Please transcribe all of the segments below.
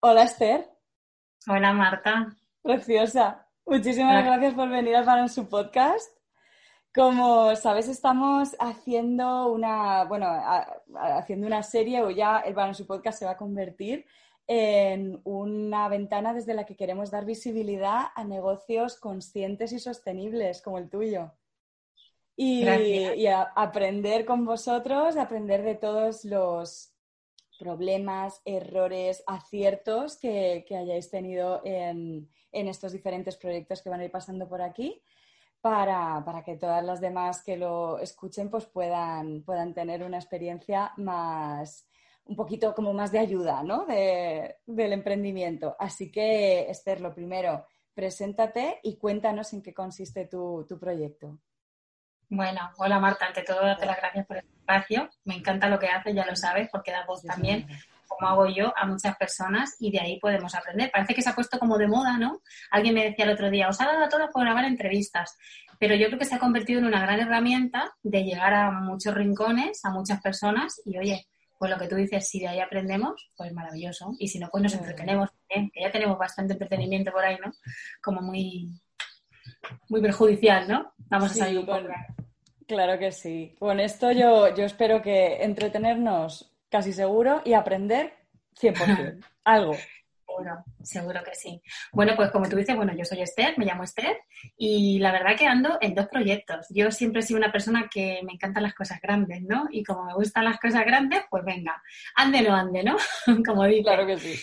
Hola Esther. Hola Marta. Preciosa. Muchísimas gracias por venir al Balance su podcast. Como sabes, estamos haciendo una, bueno, haciendo una serie o ya el Balance su podcast se va a convertir en una ventana desde la que queremos dar visibilidad a negocios conscientes y sostenibles como el tuyo. Y, y aprender con vosotros, aprender de todos los problemas, errores, aciertos que, hayáis tenido en, estos diferentes proyectos que van a ir pasando por aquí. Para, que todas las demás que lo escuchen pues puedan, puedan tener una experiencia más, un poquito como más de ayuda ¿no? del emprendimiento. Así que, Esther, lo primero, preséntate y cuéntanos en qué consiste tu, tu proyecto. Bueno, hola Marta, ante todo darte las gracias por el espacio. Me encanta lo que haces, ya lo sabes, porque da voz también, como hago yo, a muchas personas y de ahí podemos aprender. Parece que se ha puesto como de moda, ¿no? Alguien me decía el otro día, os ha dado a todos por grabar entrevistas, pero yo creo que se ha convertido en una gran herramienta de llegar a muchos rincones, a muchas personas y oye, pues lo que tú dices, si de ahí aprendemos, pues maravilloso. Y si no, pues nos entretenemos que ya tenemos bastante entretenimiento por ahí, ¿no? Como muy, muy perjudicial, ¿no? Vamos a salir un poco. Claro que sí. Con esto yo, yo espero que entretenernos casi seguro y aprender 100%. Algo. Seguro, seguro que sí. Bueno, pues como tú dices, bueno, yo soy Esther, me llamo Esther y la verdad que ando en dos proyectos. Yo siempre he sido una persona que me encantan las cosas grandes, ¿no? Y como me gustan las cosas grandes, pues venga, ande no ande, ¿no? como digo. Claro que sí.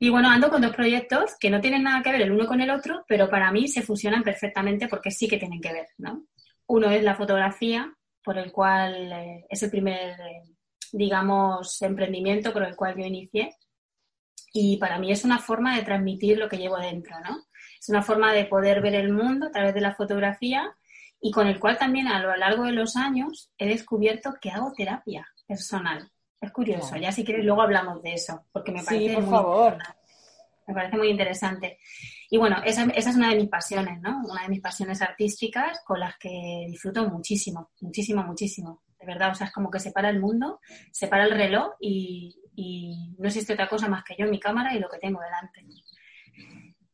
Y bueno, ando con dos proyectos que no tienen nada que ver el uno con el otro, pero para mí se fusionan perfectamente porque sí que tienen que ver, ¿no? Uno es la fotografía, por el cual eh, es el primer, eh, digamos, emprendimiento por el cual yo inicié. Y para mí es una forma de transmitir lo que llevo dentro, ¿no? Es una forma de poder ver el mundo a través de la fotografía y con el cual también a lo largo de los años he descubierto que hago terapia personal. Es curioso, ya si quieres luego hablamos de eso, porque me parece por muy favor. Me parece muy interesante. Y bueno, esa, es una de mis pasiones, ¿no? Una de mis pasiones artísticas con las que disfruto muchísimo, muchísimo, muchísimo. De verdad, o sea, es como que separa el mundo, separa el reloj y, y no existe otra cosa más que yo, mi cámara y lo que tengo delante.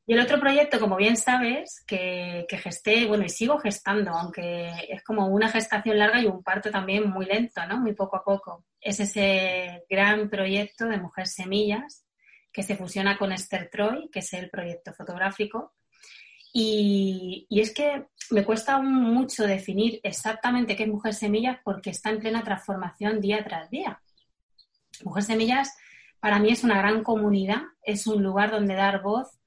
Y el otro proyecto, como bien sabes, que, que, gesté, bueno, y sigo gestando, aunque es como una gestación larga y un parto también muy lento, ¿no? Muy poco a poco. Es ese gran proyecto de Mujer Semillas que se fusiona con Esther Troy, que es el proyecto fotográfico. Y, y es que me cuesta mucho definir exactamente qué es Mujer Semillas porque está en plena transformación día tras día. Mujer Semillas para mí es una gran comunidad, es un lugar donde dar voz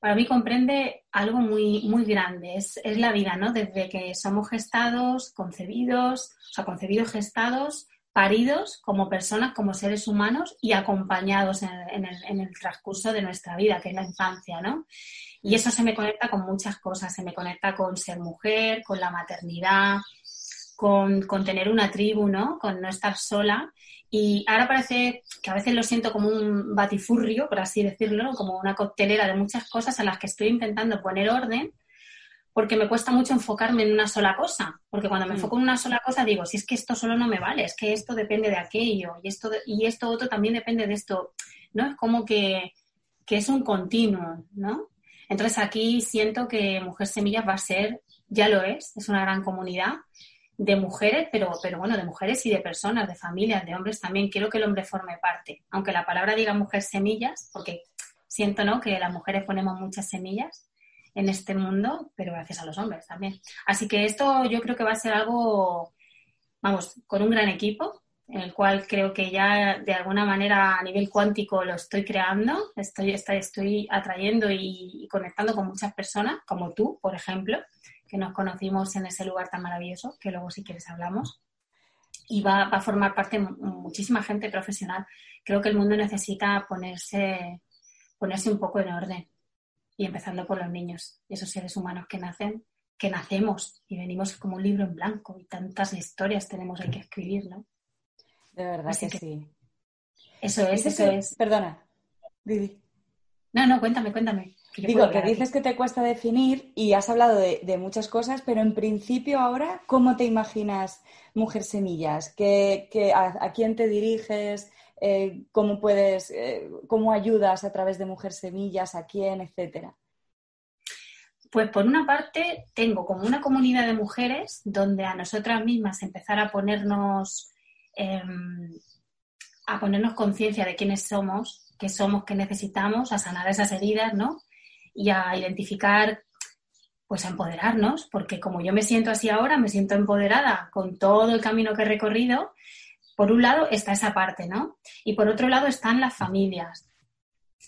para mí comprende algo muy, muy grande. Es, la vida, ¿no? Desde que somos gestados, concebidos, o sea, concebidos, gestados, paridos como personas, como seres humanos y acompañados en, el, transcurso de nuestra vida, que es la infancia, ¿no? Y eso se me conecta con muchas cosas. Se me conecta con ser mujer, con la maternidad, con, tener una tribu, ¿no? Con no estar sola y ahora parece que a veces lo siento como un batifurrio, por así decirlo, como una coctelera de muchas cosas en las que estoy intentando poner orden, porque me cuesta mucho enfocarme en una sola cosa. Porque cuando me mm. enfoco en una sola cosa digo, si es que esto solo no me vale, es que esto depende de aquello, y esto, y esto otro también depende de esto, ¿no? Es como que, que es un continuo, ¿no? Entonces aquí siento que Mujer Semillas va a ser, ya lo es, es una gran comunidad de mujeres, pero, pero bueno, de mujeres y de personas, de familias, de hombres también. Quiero que el hombre forme parte, aunque la palabra diga mujer semillas, porque siento ¿no? que las mujeres ponemos muchas semillas en este mundo, pero gracias a los hombres también. Así que esto yo creo que va a ser algo, vamos, con un gran equipo, en el cual creo que ya de alguna manera a nivel cuántico lo estoy creando, estoy, estoy, estoy atrayendo y conectando con muchas personas, como tú, por ejemplo, que nos conocimos en ese lugar tan maravilloso, que luego si quieres hablamos. Y va, a formar parte muchísima gente profesional. Creo que el mundo necesita ponerse, ponerse un poco en orden. Y empezando por los niños esos seres humanos que nacen, que nacemos y venimos como un libro en blanco y tantas historias tenemos ahí que escribir, ¿no? De verdad que, sí. Eso es, eso es. Perdona, Didi. No, no, cuéntame, cuéntame. Digo, que dices que te cuesta definir y has hablado de, muchas cosas, pero en principio ahora, ¿cómo te imaginas Mujer Semillas? ¿Qué, a, quién te diriges? Eh, cómo puedes, eh, cómo ayudas a través de Mujer Semillas, a quién, etcétera. Pues por una parte tengo como una comunidad de mujeres donde a nosotras mismas empezar a ponernos em, a ponernos conciencia de quiénes somos, qué somos, qué necesitamos, a sanar esas heridas, ¿no? Y a identificar, pues a empoderarnos, porque como yo me siento así ahora, me siento empoderada con todo el camino que he recorrido. Por un lado está esa parte, ¿no? Y por otro lado están las familias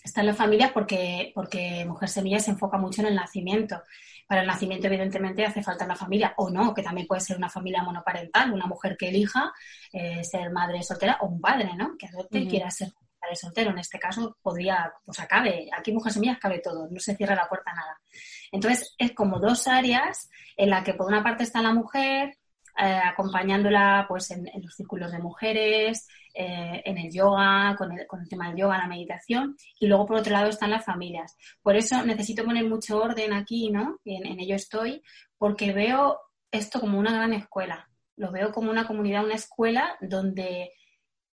están las familias porque, porque Mujer Semilla se enfoca mucho en el nacimiento. Para el nacimiento, evidentemente, hace falta una familia, o no, que también puede ser una familia monoparental, una mujer que elija eh, ser madre soltera o un padre, ¿no? Que adopte y quiera ser padre soltero. En este caso, podría, pues acabe, aquí Mujer Semillas cabe todo, no se cierra la puerta a nada. Entonces, es como dos áreas en las que por una parte está la mujer, acompañándola pues en, los círculos de mujeres, eh, en el yoga, con el, con el, tema del yoga, la meditación, y luego por otro lado están las familias. Por eso necesito poner mucho orden aquí, ¿no? En ello estoy, porque veo esto como una gran escuela. Lo veo como una comunidad, una escuela donde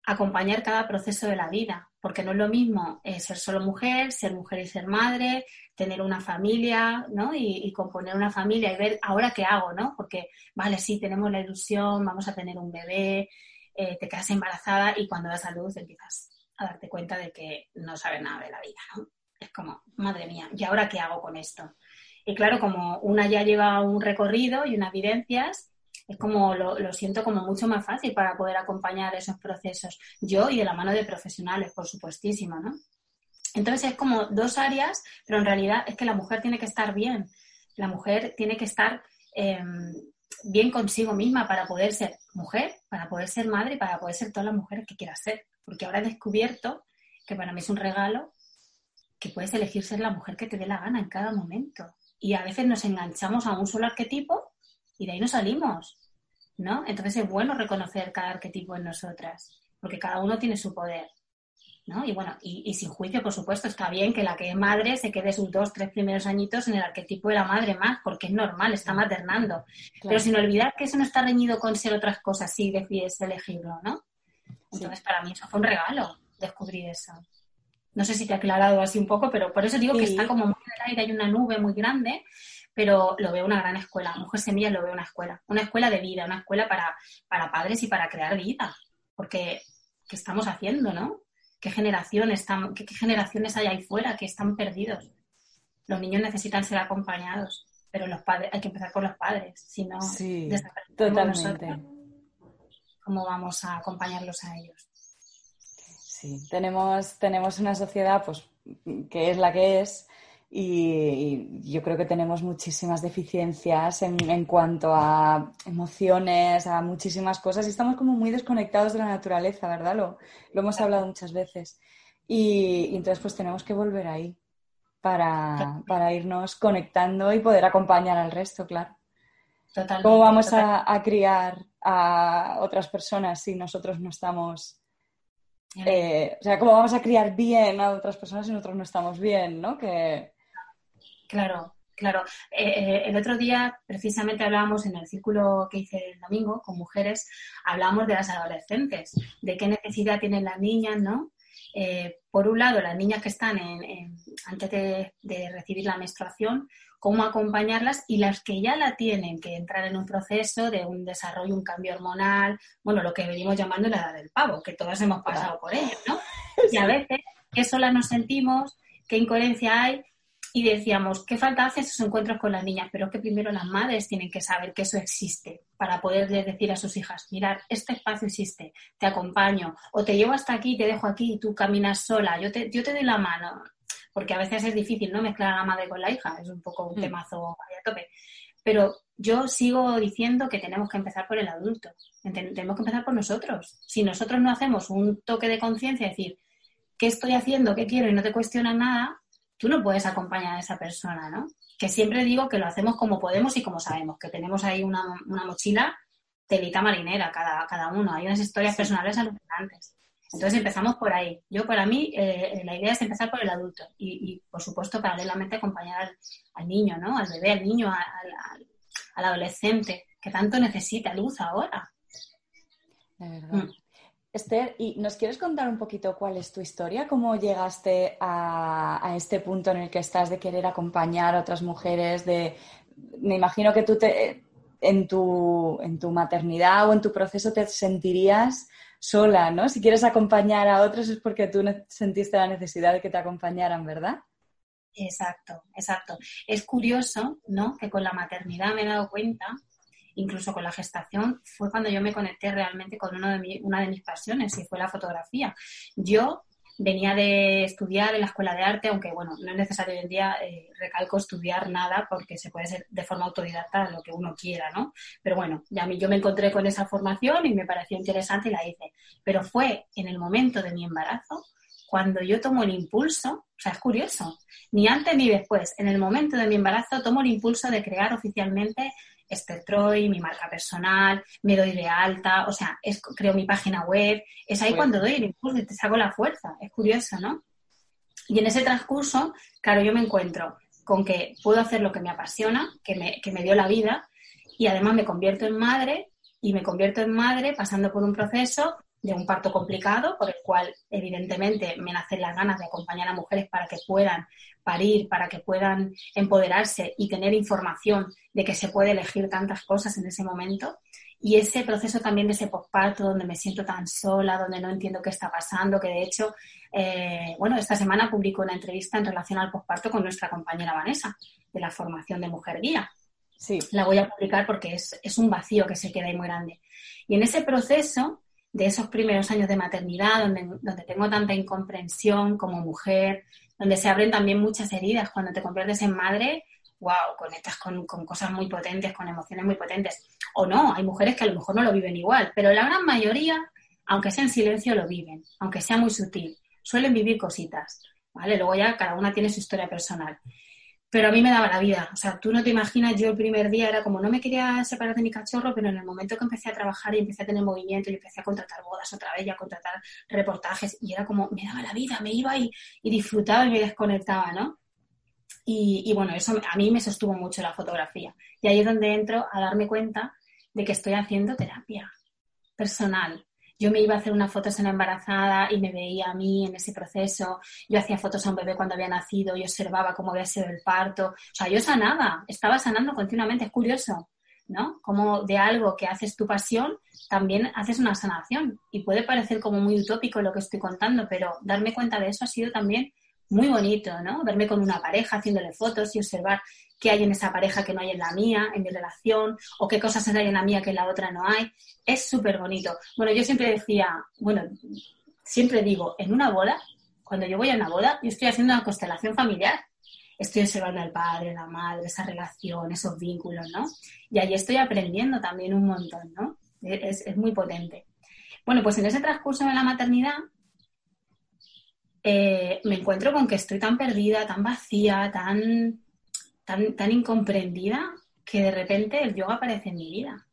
acompañar cada proceso de la vida, porque no es lo mismo eh, ser solo mujer, ser mujer y ser madre, tener una familia, ¿no? Y, componer una familia y ver ahora qué hago, ¿no? Porque, vale, sí, tenemos la ilusión, vamos a tener un bebé, eh, te quedas embarazada y cuando das a luz empiezas a darte cuenta de que no sabes nada de la vida, ¿no? Es como, madre mía, ¿y ahora qué hago con esto? Y claro, como una ya lleva un recorrido y unas vivencias, es como lo, siento como mucho más fácil para poder acompañar esos procesos. Yo y de la mano de profesionales, por supuestísimo, ¿no? Entonces es como dos áreas, pero en realidad es que la mujer tiene que estar bien. La mujer tiene que estar em, bien consigo misma para poder ser mujer, para poder ser madre para poder ser todas las mujeres que quiera ser. Porque ahora he descubierto que para mí es un regalo que puedes elegir ser la mujer que te dé la gana en cada momento. Y a veces nos enganchamos a un solo arquetipo y de ahí no salimos, ¿no? Entonces es bueno reconocer cada arquetipo en nosotras, porque cada uno tiene su poder, ¿no? Y bueno, y, sin juicio, por supuesto, está bien que la que es madre se quede sus dos, tres primeros añitos en el arquetipo de la madre más, porque es normal, está maternando. Pero sin olvidar que eso no está reñido con ser otras cosas si decides elegirlo, ¿no? Entonces, para mí eso fue un regalo, descubrir eso. No sé si te he aclarado así un poco, pero por eso digo que está como muy en el aire, hay una nube muy grande pero lo veo una gran escuela. Mujer Semilla lo veo una escuela, una escuela de vida, una escuela para, para padres y para crear vida. Porque, ¿qué estamos haciendo, no? ¿Qué generaciones, están, qué, generaciones hay ahí fuera que están perdidos? Los niños necesitan ser acompañados, pero los padres, hay que empezar con los padres, si no, sí, totalmente. ¿cómo vamos a acompañarlos a ellos? Sí, tenemos, tenemos una sociedad pues, que es la que es, y, yo creo que tenemos muchísimas deficiencias en, cuanto a emociones, a muchísimas cosas y estamos como muy desconectados de la naturaleza, ¿verdad? Lo, lo hemos hablado muchas veces. Y, entonces pues tenemos que volver ahí para, para, irnos conectando y poder acompañar al resto, claro. ¿Cómo vamos a, a, criar a otras personas si nosotros no estamos... Eh, o sea, ¿cómo vamos a criar bien a otras personas si nosotros no estamos bien, ¿no? Que, Claro, claro. Eh, eh, el otro día, precisamente, hablábamos en el círculo que hice el domingo con mujeres, hablábamos de las adolescentes, de qué necesidad tienen las niñas, ¿no? Eh, por un lado, las niñas que están en, antes de, recibir la menstruación, cómo acompañarlas y las que ya la tienen que entrar en un proceso de un desarrollo, un cambio hormonal, bueno, lo que venimos llamando la edad del pavo, que todos hemos pasado por ello, ¿no? Y a veces, qué solas nos sentimos, qué incoherencia hay, y decíamos, ¿qué falta hace esos encuentros con las niñas? Pero es que primero las madres tienen que saber que eso existe para poderles decir a sus hijas, mirar, este espacio existe, te acompaño, o te llevo hasta aquí, te dejo aquí y tú caminas sola, yo te, yo te doy la mano, porque a veces es difícil, ¿no? Mezclar a la madre con la hija, es un poco un mm. temazo a tope. Pero yo sigo diciendo que tenemos que empezar por el adulto, tenemos que empezar por nosotros. Si nosotros no hacemos un toque de conciencia, decir, ¿qué estoy haciendo? ¿Qué quiero? Y no te cuestionas nada, tú no puedes acompañar a esa persona, ¿no? Que siempre digo que lo hacemos como podemos y como sabemos, que tenemos ahí una, mochila telita marinera cada, cada uno, hay unas historias personales alucinantes. Entonces empezamos por ahí. Yo para mí eh, la idea es empezar por el adulto y, por supuesto paralelamente acompañar al, niño, ¿no? Al bebé, al niño, al, adolescente que tanto necesita luz ahora. De verdad. Mm. Esther, ¿y nos quieres contar un poquito cuál es tu historia? ¿Cómo llegaste a, este punto en el que estás de querer acompañar a otras mujeres? De, me imagino que tú te, en, tu, en tu maternidad o en tu proceso te sentirías sola, ¿no? Si quieres acompañar a otros es porque tú sentiste la necesidad de que te acompañaran, ¿verdad? Exacto, exacto. Es curioso, ¿no? Que con la maternidad me he dado cuenta, incluso con la gestación, fue cuando yo me conecté realmente con uno de una de mis pasiones y fue la fotografía. Yo venía de estudiar en la escuela de arte, aunque bueno, no es necesario hoy en día, eh, recalco, estudiar nada porque se puede ser de forma autodidacta lo que uno quiera, ¿no? Pero bueno, ya mí yo me encontré con esa formación y me pareció interesante y la hice. Pero fue en el momento de mi embarazo cuando yo tomo el impulso, o sea, es curioso, ni antes ni después, en el momento de mi embarazo tomo el impulso de crear oficialmente Esther Troy, mi marca personal, me doy de alta, o sea, es, creo mi página web, es ahí cuando doy el impulso y te saco la fuerza, es curioso, ¿no? Y en ese transcurso, claro, yo me encuentro con que puedo hacer lo que me apasiona, que me, que me dio la vida, y además me convierto en madre, y me convierto en madre pasando por un proceso de un parto complicado, por el cual evidentemente me nacen las ganas de acompañar a mujeres para que puedan parir, para que puedan empoderarse y tener información de que se puede elegir tantas cosas en ese momento. Y ese proceso también de ese posparto, donde me siento tan sola, donde no entiendo qué está pasando, que de hecho, eh, bueno, esta semana publico una entrevista en relación al posparto con nuestra compañera Vanessa, de la formación de Mujer Guía. Sí. La voy a publicar porque es, es un vacío que se queda ahí muy grande. Y en ese proceso, de esos primeros años de maternidad, donde, donde tengo tanta incomprensión como mujer, donde se abren también muchas heridas. Cuando te conviertes en madre, wow, conectas con, con, cosas muy potentes, con emociones muy potentes. O no, hay mujeres que a lo mejor no lo viven igual, pero la gran mayoría, aunque sea en silencio, lo viven, aunque sea muy sutil. Suelen vivir cositas, ¿vale? Luego ya cada una tiene su historia personal pero a mí me daba la vida. O sea, tú no te imaginas, yo el primer día era como, no me quería separar de mi cachorro, pero en el momento que empecé a trabajar y empecé a tener movimiento y empecé a contratar bodas otra vez y a contratar reportajes, y era como, me daba la vida, me iba y, disfrutaba y me desconectaba, ¿no? Y, y, bueno, eso a mí me sostuvo mucho la fotografía. Y ahí es donde entro a darme cuenta de que estoy haciendo terapia personal, yo me iba a hacer unas fotos en la embarazada y me veía a mí en ese proceso. Yo hacía fotos a un bebé cuando había nacido y observaba cómo había sido el parto. O sea, yo sanaba, estaba sanando continuamente. Es curioso, ¿no? Como de algo que haces tu pasión, también haces una sanación. Y puede parecer como muy utópico lo que estoy contando, pero darme cuenta de eso ha sido también muy bonito, ¿no? Verme con una pareja haciéndole fotos y observar qué hay en esa pareja que no hay en la mía, en mi relación, o qué cosas hay en la mía que en la otra no hay. Es súper bonito. Bueno, yo siempre decía, bueno, siempre digo, en una boda, cuando yo voy a una boda, yo estoy haciendo una constelación familiar. Estoy observando al padre, la madre, esa relación, esos vínculos, ¿no? Y ahí estoy aprendiendo también un montón, ¿no? Es, es muy potente. Bueno, pues en ese transcurso de la maternidad, eh, me encuentro con que estoy tan perdida, tan vacía, tan, tan, tan incomprendida, que de repente el yoga aparece en mi vida.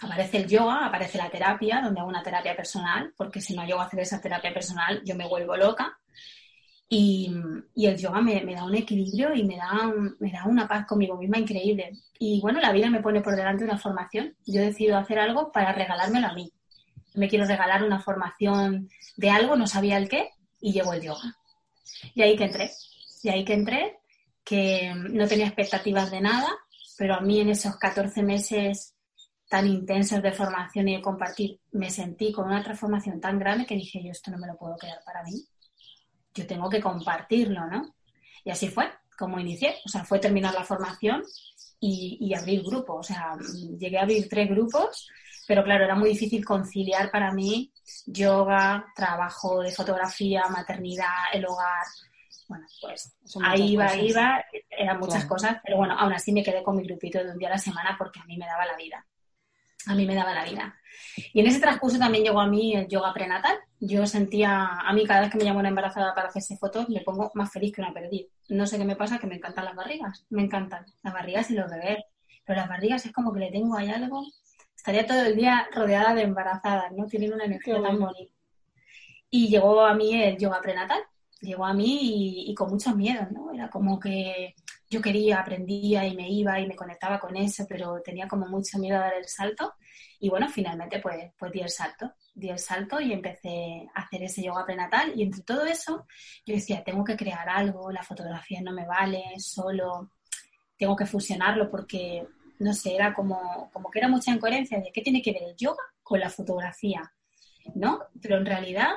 Aparece el yoga, aparece la terapia, donde hago una terapia personal, porque si no llego a hacer esa terapia personal, yo me vuelvo loca. Y, el yoga me, da un equilibrio y me da, me da una paz conmigo misma increíble. Y bueno, la vida me pone por delante una formación. Yo decido hacer algo para regalármelo a mí. Me quiero regalar una formación de algo, no sabía el qué, y llegó el yoga. Y ahí que entré, y ahí que entré, que no tenía expectativas de nada, pero a mí en esos 14 meses tan intensos de formación y de compartir, me sentí con una transformación tan grande que dije, yo esto no me lo puedo quedar para mí, yo tengo que compartirlo, ¿no? Y así fue, como inicié, o sea, fue terminar la formación y, y abrir grupos, o sea, llegué a abrir tres grupos pero claro, era muy difícil conciliar para mí yoga, trabajo de fotografía, maternidad, el hogar. Bueno, pues ahí iba, iba, eran muchas cosas, pero bueno, aún así me quedé con mi grupito de un día a la semana porque a mí me daba la vida. A mí me daba la vida. Y en ese transcurso también llegó a mí el yoga prenatal. Yo sentía, a mí cada vez que me llamo una embarazada para hacerse fotos, me pongo más feliz que una perdida. No sé qué me pasa, que me encantan las barrigas. Me encantan las barrigas y los bebés. Pero las barrigas es como que le tengo ahí algo estaría todo el día rodeada de embarazadas, ¿no? Tienen una energía tan bonita. Y llegó a mí el yoga prenatal, llegó a mí y, con mucho miedo, ¿no? Era como que yo quería, aprendía y me iba y me conectaba con eso, pero tenía como mucho miedo a dar el salto. Y bueno, finalmente pues, pues di el salto, di el salto y empecé a hacer ese yoga prenatal y entre todo eso yo decía, tengo que crear algo, la fotografía no me vale, solo tengo que fusionarlo porque, no sé, era como, como que era mucha incoherencia de qué tiene que ver el yoga con la fotografía, ¿no? Pero en realidad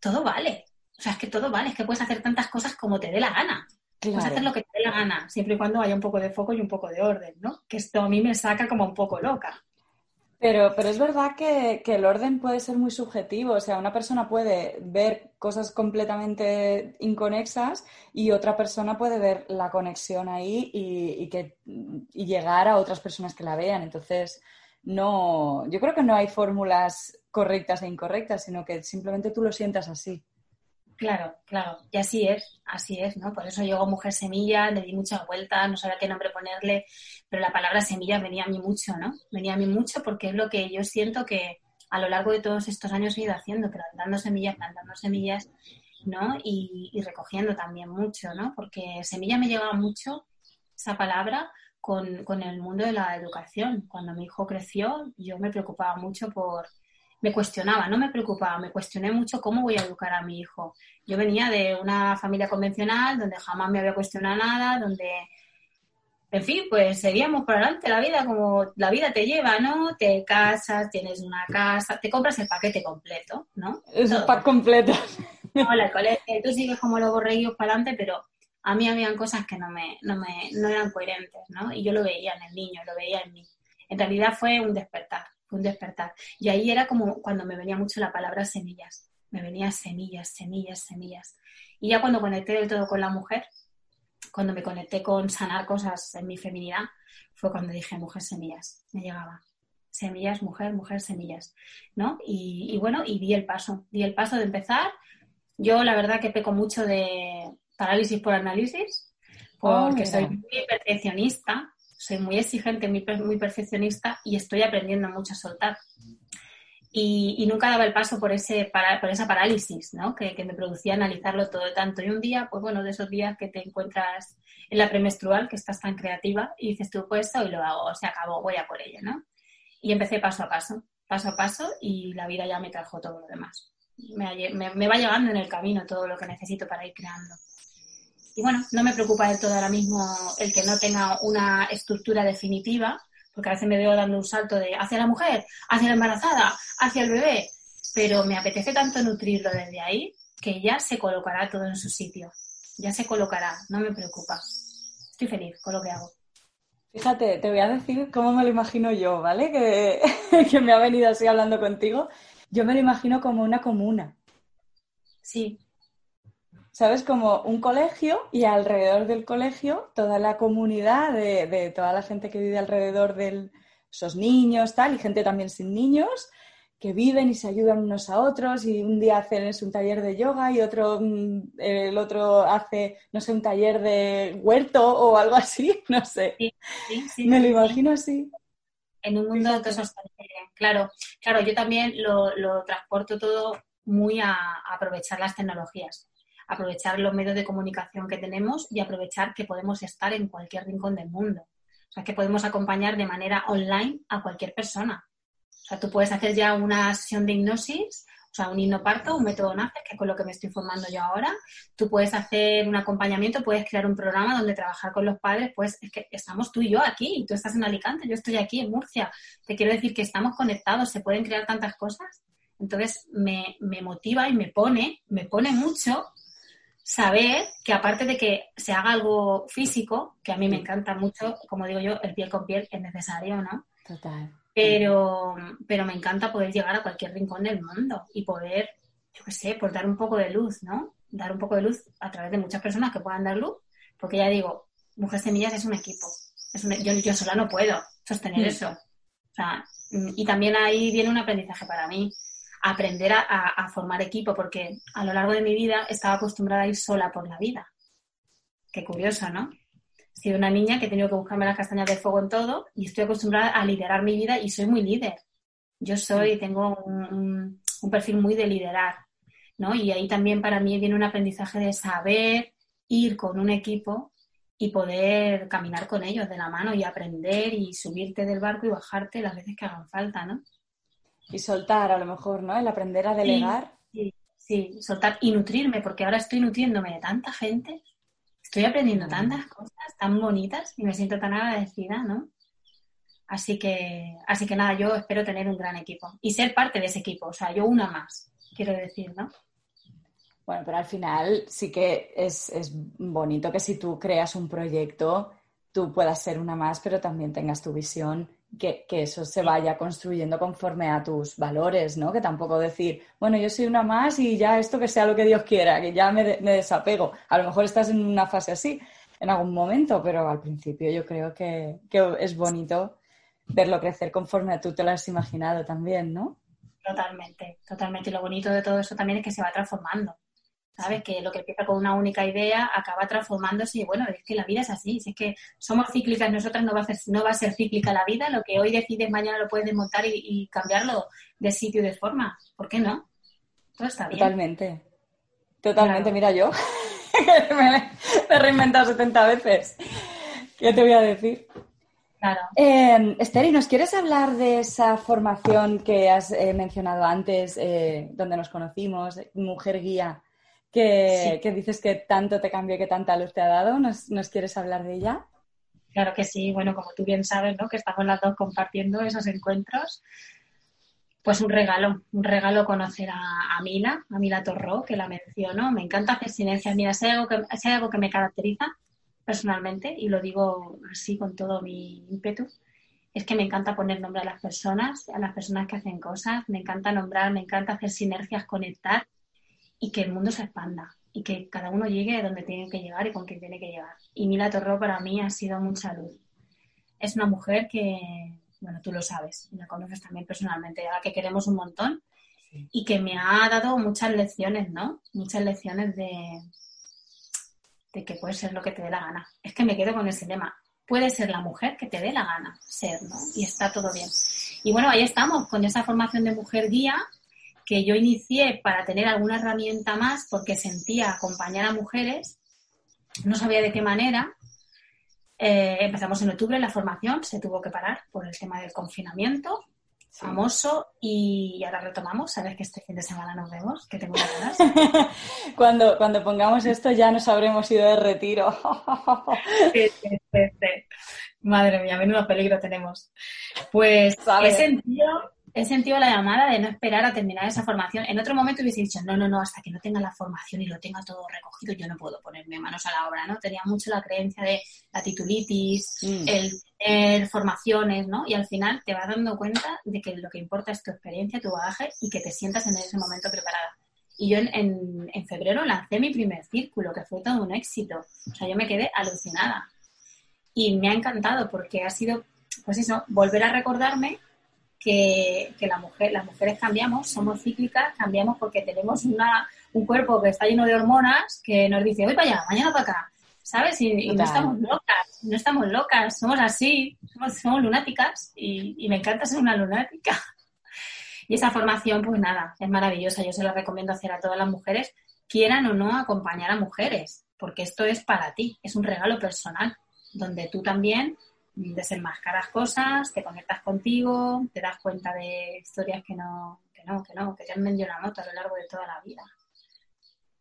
todo vale. O sea, es que todo vale, es que puedes hacer tantas cosas como te dé la gana. Puedes hacer lo que te dé la gana, siempre y cuando haya un poco de foco y un poco de orden, ¿no? Que esto a mí me saca como un poco loca. Pero, pero es verdad que, el orden puede ser muy subjetivo. O sea, una persona puede ver cosas completamente inconexas y otra persona puede ver la conexión ahí y, que, y llegar a otras personas que la vean. Entonces, no, yo creo que no hay fórmulas correctas e incorrectas, sino que simplemente tú lo sientas así. Claro, claro, y así es, así es, ¿no? Por eso llegó Mujer Semilla, le di mucha vuelta, no sabía qué nombre ponerle, pero la palabra semilla venía a mí mucho, ¿no? Venía a mí mucho porque es lo que yo siento que a lo largo de todos estos años he ido haciendo, plantando semillas, plantando semillas, ¿no? Y, y recogiendo también mucho, ¿no? Porque semilla me llevaba mucho esa palabra con, con el mundo de la educación. Cuando mi hijo creció, yo me preocupaba mucho por me cuestionaba, no me preocupaba, me cuestioné mucho cómo voy a educar a mi hijo. Yo venía de una familia convencional donde jamás me había cuestionado nada, donde, en fin, pues seguíamos por adelante la vida como la vida te lleva, ¿no? Te casas, tienes una casa, te compras el paquete completo, ¿no? Es un pack completo. Hola, colegio, tú sigues como los borreguillos para adelante, pero a mí habían cosas que no me, no me, no eran coherentes, ¿no? Y yo lo veía en el niño, lo veía en mí. En realidad fue un despertar un despertar. Y ahí era como cuando me venía mucho la palabra semillas. Me venía semillas, semillas, semillas. Y ya cuando conecté del todo con la mujer, cuando me conecté con sanar cosas en mi feminidad, fue cuando dije mujer semillas. Me llegaba. Semillas, mujer, mujer, semillas. ¿No? Y, bueno, y di el paso. Di el paso de empezar. Yo la verdad que peco mucho de parálisis por análisis, porque oh, soy muy perfeccionista soy muy exigente, muy, muy perfeccionista y estoy aprendiendo mucho a soltar. Y, nunca daba el paso por, ese, por esa parálisis ¿no? que, me producía analizarlo todo tanto. Y un día, pues bueno, de esos días que te encuentras en la premenstrual, que estás tan creativa, y dices tú, pues esto y lo hago, se acabó, voy a por ello, ¿no? Y empecé paso a paso, paso a paso, y la vida ya me trajo todo lo demás. me va llegando en el camino todo lo que necesito para ir creando. Y bueno, no me preocupa del todo ahora mismo el que no tenga una estructura definitiva, porque a veces me veo dando un salto de hacia la mujer, hacia la embarazada, hacia el bebé, pero me apetece tanto nutrirlo desde ahí que ya se colocará todo en su sitio. Ya se colocará, no me preocupa. Estoy feliz con lo que hago. Fíjate, te voy a decir cómo me lo imagino yo, ¿vale? Que, que me ha venido así hablando contigo. Yo me lo imagino como una comuna. Sí, ¿sabes? Como un colegio y alrededor del colegio toda la comunidad de, toda la gente que vive alrededor de esos niños, tal, y gente también sin niños, que viven y se ayudan unos a otros y un día hacen un taller de yoga y otro mm, el otro hace no sé un taller de huerto o algo así no sé. Me lo imagino así. En un mundo claro. Claro yo también lo, lo transporto todo muy a aprovechar las tecnologías aprovechar los medios de comunicación que tenemos y aprovechar que podemos estar en cualquier rincón del mundo. O sea, que podemos acompañar de manera online a cualquier persona. O sea, tú puedes hacer ya una sesión de hipnosis, o sea, un hipnoparto, un método NACE, que es con lo que me estoy formando yo ahora. Tú puedes hacer un acompañamiento, puedes crear un programa donde trabajar con los padres, pues es que estamos tú y yo aquí, tú estás en Alicante, yo estoy aquí en Murcia. Te quiero decir que estamos conectados, se pueden crear tantas cosas. Entonces me, me motiva y me pone, me pone mucho saber que aparte de que se haga algo físico, que a mí me encanta mucho, como digo yo, el piel con piel es necesario, ¿no? Total. Pero, pero me encanta poder llegar a cualquier rincón del mundo y poder, yo qué sé, por dar un poco de luz, ¿no? Dar un poco de luz a través de muchas personas que puedan dar luz, porque ya digo, Mujeres Semillas es un equipo. Es yo, yo sola no puedo sostener mm. eso. O sea, y también ahí viene un aprendizaje para mí aprender a, formar equipo, porque a lo largo de mi vida estaba acostumbrada a ir sola por la vida. Qué curioso, ¿no? He sido una niña que he tenido que buscarme las castañas de fuego en todo y estoy acostumbrada a liderar mi vida y soy muy líder. Yo soy, tengo un, un perfil muy de liderar, ¿no? Y ahí también para mí viene un aprendizaje de saber ir con un equipo y poder caminar con ellos de la mano y aprender y subirte del barco y bajarte las veces que hagan falta, ¿no? Y soltar a lo mejor, ¿no? El aprender a delegar. Sí, sí, soltar y nutrirme, porque ahora estoy nutriéndome de tanta gente, estoy aprendiendo tantas cosas tan bonitas y me siento tan agradecida, ¿no? Así que, así que nada, yo espero tener un gran equipo y ser parte de ese equipo, o sea, yo una más, quiero decir, ¿no? Bueno, pero al final sí que es, bonito que si tú creas un proyecto, tú puedas ser una más, pero también tengas tu visión, que, eso se vaya construyendo conforme a tus valores, ¿no? Que tampoco decir, bueno, yo soy una más y ya esto que sea lo que Dios quiera, que ya me, me desapego. A lo mejor estás en una fase así en algún momento, pero al principio yo creo que, que es bonito verlo crecer conforme a tú te lo has imaginado también, ¿no? Totalmente, totalmente. Y lo bonito de todo eso también es que se va transformando. ¿Sabes? Que lo que empieza con una única idea acaba transformándose y bueno, es que la vida es así, si es que somos cíclicas nosotras, no va a ser, no va a ser cíclica la vida, lo que hoy decides mañana lo puedes desmontar y, cambiarlo de sitio y de forma, ¿por qué no? Todo está bien. Totalmente, totalmente, mira yo, me, he reinventado 70 veces, ¿qué te voy a decir? Claro. Eh, Esther, ¿y nos quieres hablar de esa formación que has eh, mencionado antes, eh, donde nos conocimos, Mujer Guía? Que, dices que tanto te cambió, que tanta luz te ha dado. ¿Nos, quieres hablar de ella? Claro que sí. Bueno, como tú bien sabes, ¿no? Que estamos las dos compartiendo esos encuentros. Pues un regalo, un regalo conocer a, a Mila, a Mila Torró, que la menciono. Me encanta hacer silencias. Mira, si algo, que, si hay algo que me caracteriza personalmente, y lo digo así con todo mi ímpetu, es que me encanta poner nombre a las personas, a las personas que hacen cosas, me encanta nombrar, me encanta hacer sinergias, conectar y que el mundo se expanda y que cada uno llegue a donde tiene que llegar y con quien tiene que llegar. Y Mila Torró para mí ha sido mucha luz. Es una mujer que, bueno, tú lo sabes, la conoces también personalmente, a la que queremos un montón y que me ha dado muchas lecciones, ¿no? Muchas lecciones de, de que puede ser lo que te dé la gana. Es que me quedo con ese lema. Puede ser la mujer que te dé la gana ser, ¿no? Y está todo bien. Y bueno, ahí estamos, con esa formación de mujer guía, que yo inicié para tener alguna herramienta más porque sentía acompañar a mujeres, no sabía de qué manera. Eh, empezamos en octubre la formación, se tuvo que parar por el tema del confinamiento, famoso, y ahora retomamos. Sabes que este fin de semana nos vemos, que tengo ganas. cuando, cuando pongamos esto ya nos habremos ido de retiro. sí, sí, sí, Madre mía, menudo peligro tenemos. Pues he sentido he sentido la llamada de no esperar a terminar esa formación. En otro momento hubiese dicho, no, no, no, hasta que no tenga la formación y lo tenga todo recogido, yo no puedo ponerme manos a la obra, ¿no? Tenía mucho la creencia de la titulitis, mm. el tener formaciones, ¿no? Y al final te vas dando cuenta de que lo que importa es tu experiencia, tu bagaje y que te sientas en ese momento preparada. Y yo en, en febrero lancé mi primer círculo, que fue todo un éxito. O sea, yo me quedé alucinada. Y me ha encantado porque ha sido, pues eso, volver a recordarme que, la mujer, las mujeres cambiamos, somos cíclicas, cambiamos porque tenemos una, un cuerpo que está lleno de hormonas que nos dice, voy para allá, mañana para acá, ¿sabes? Y, no estamos locas, no estamos locas, somos así, somos, lunáticas y, me encanta ser una lunática. Y esa formación, pues nada, es maravillosa, yo se la recomiendo hacer a todas las mujeres, quieran o no acompañar a mujeres, porque esto es para ti, es un regalo personal, donde tú también desenmascaras cosas, te conectas contigo, te das cuenta de historias que no, que no, que no, que te han vendido la moto a lo largo de toda la vida.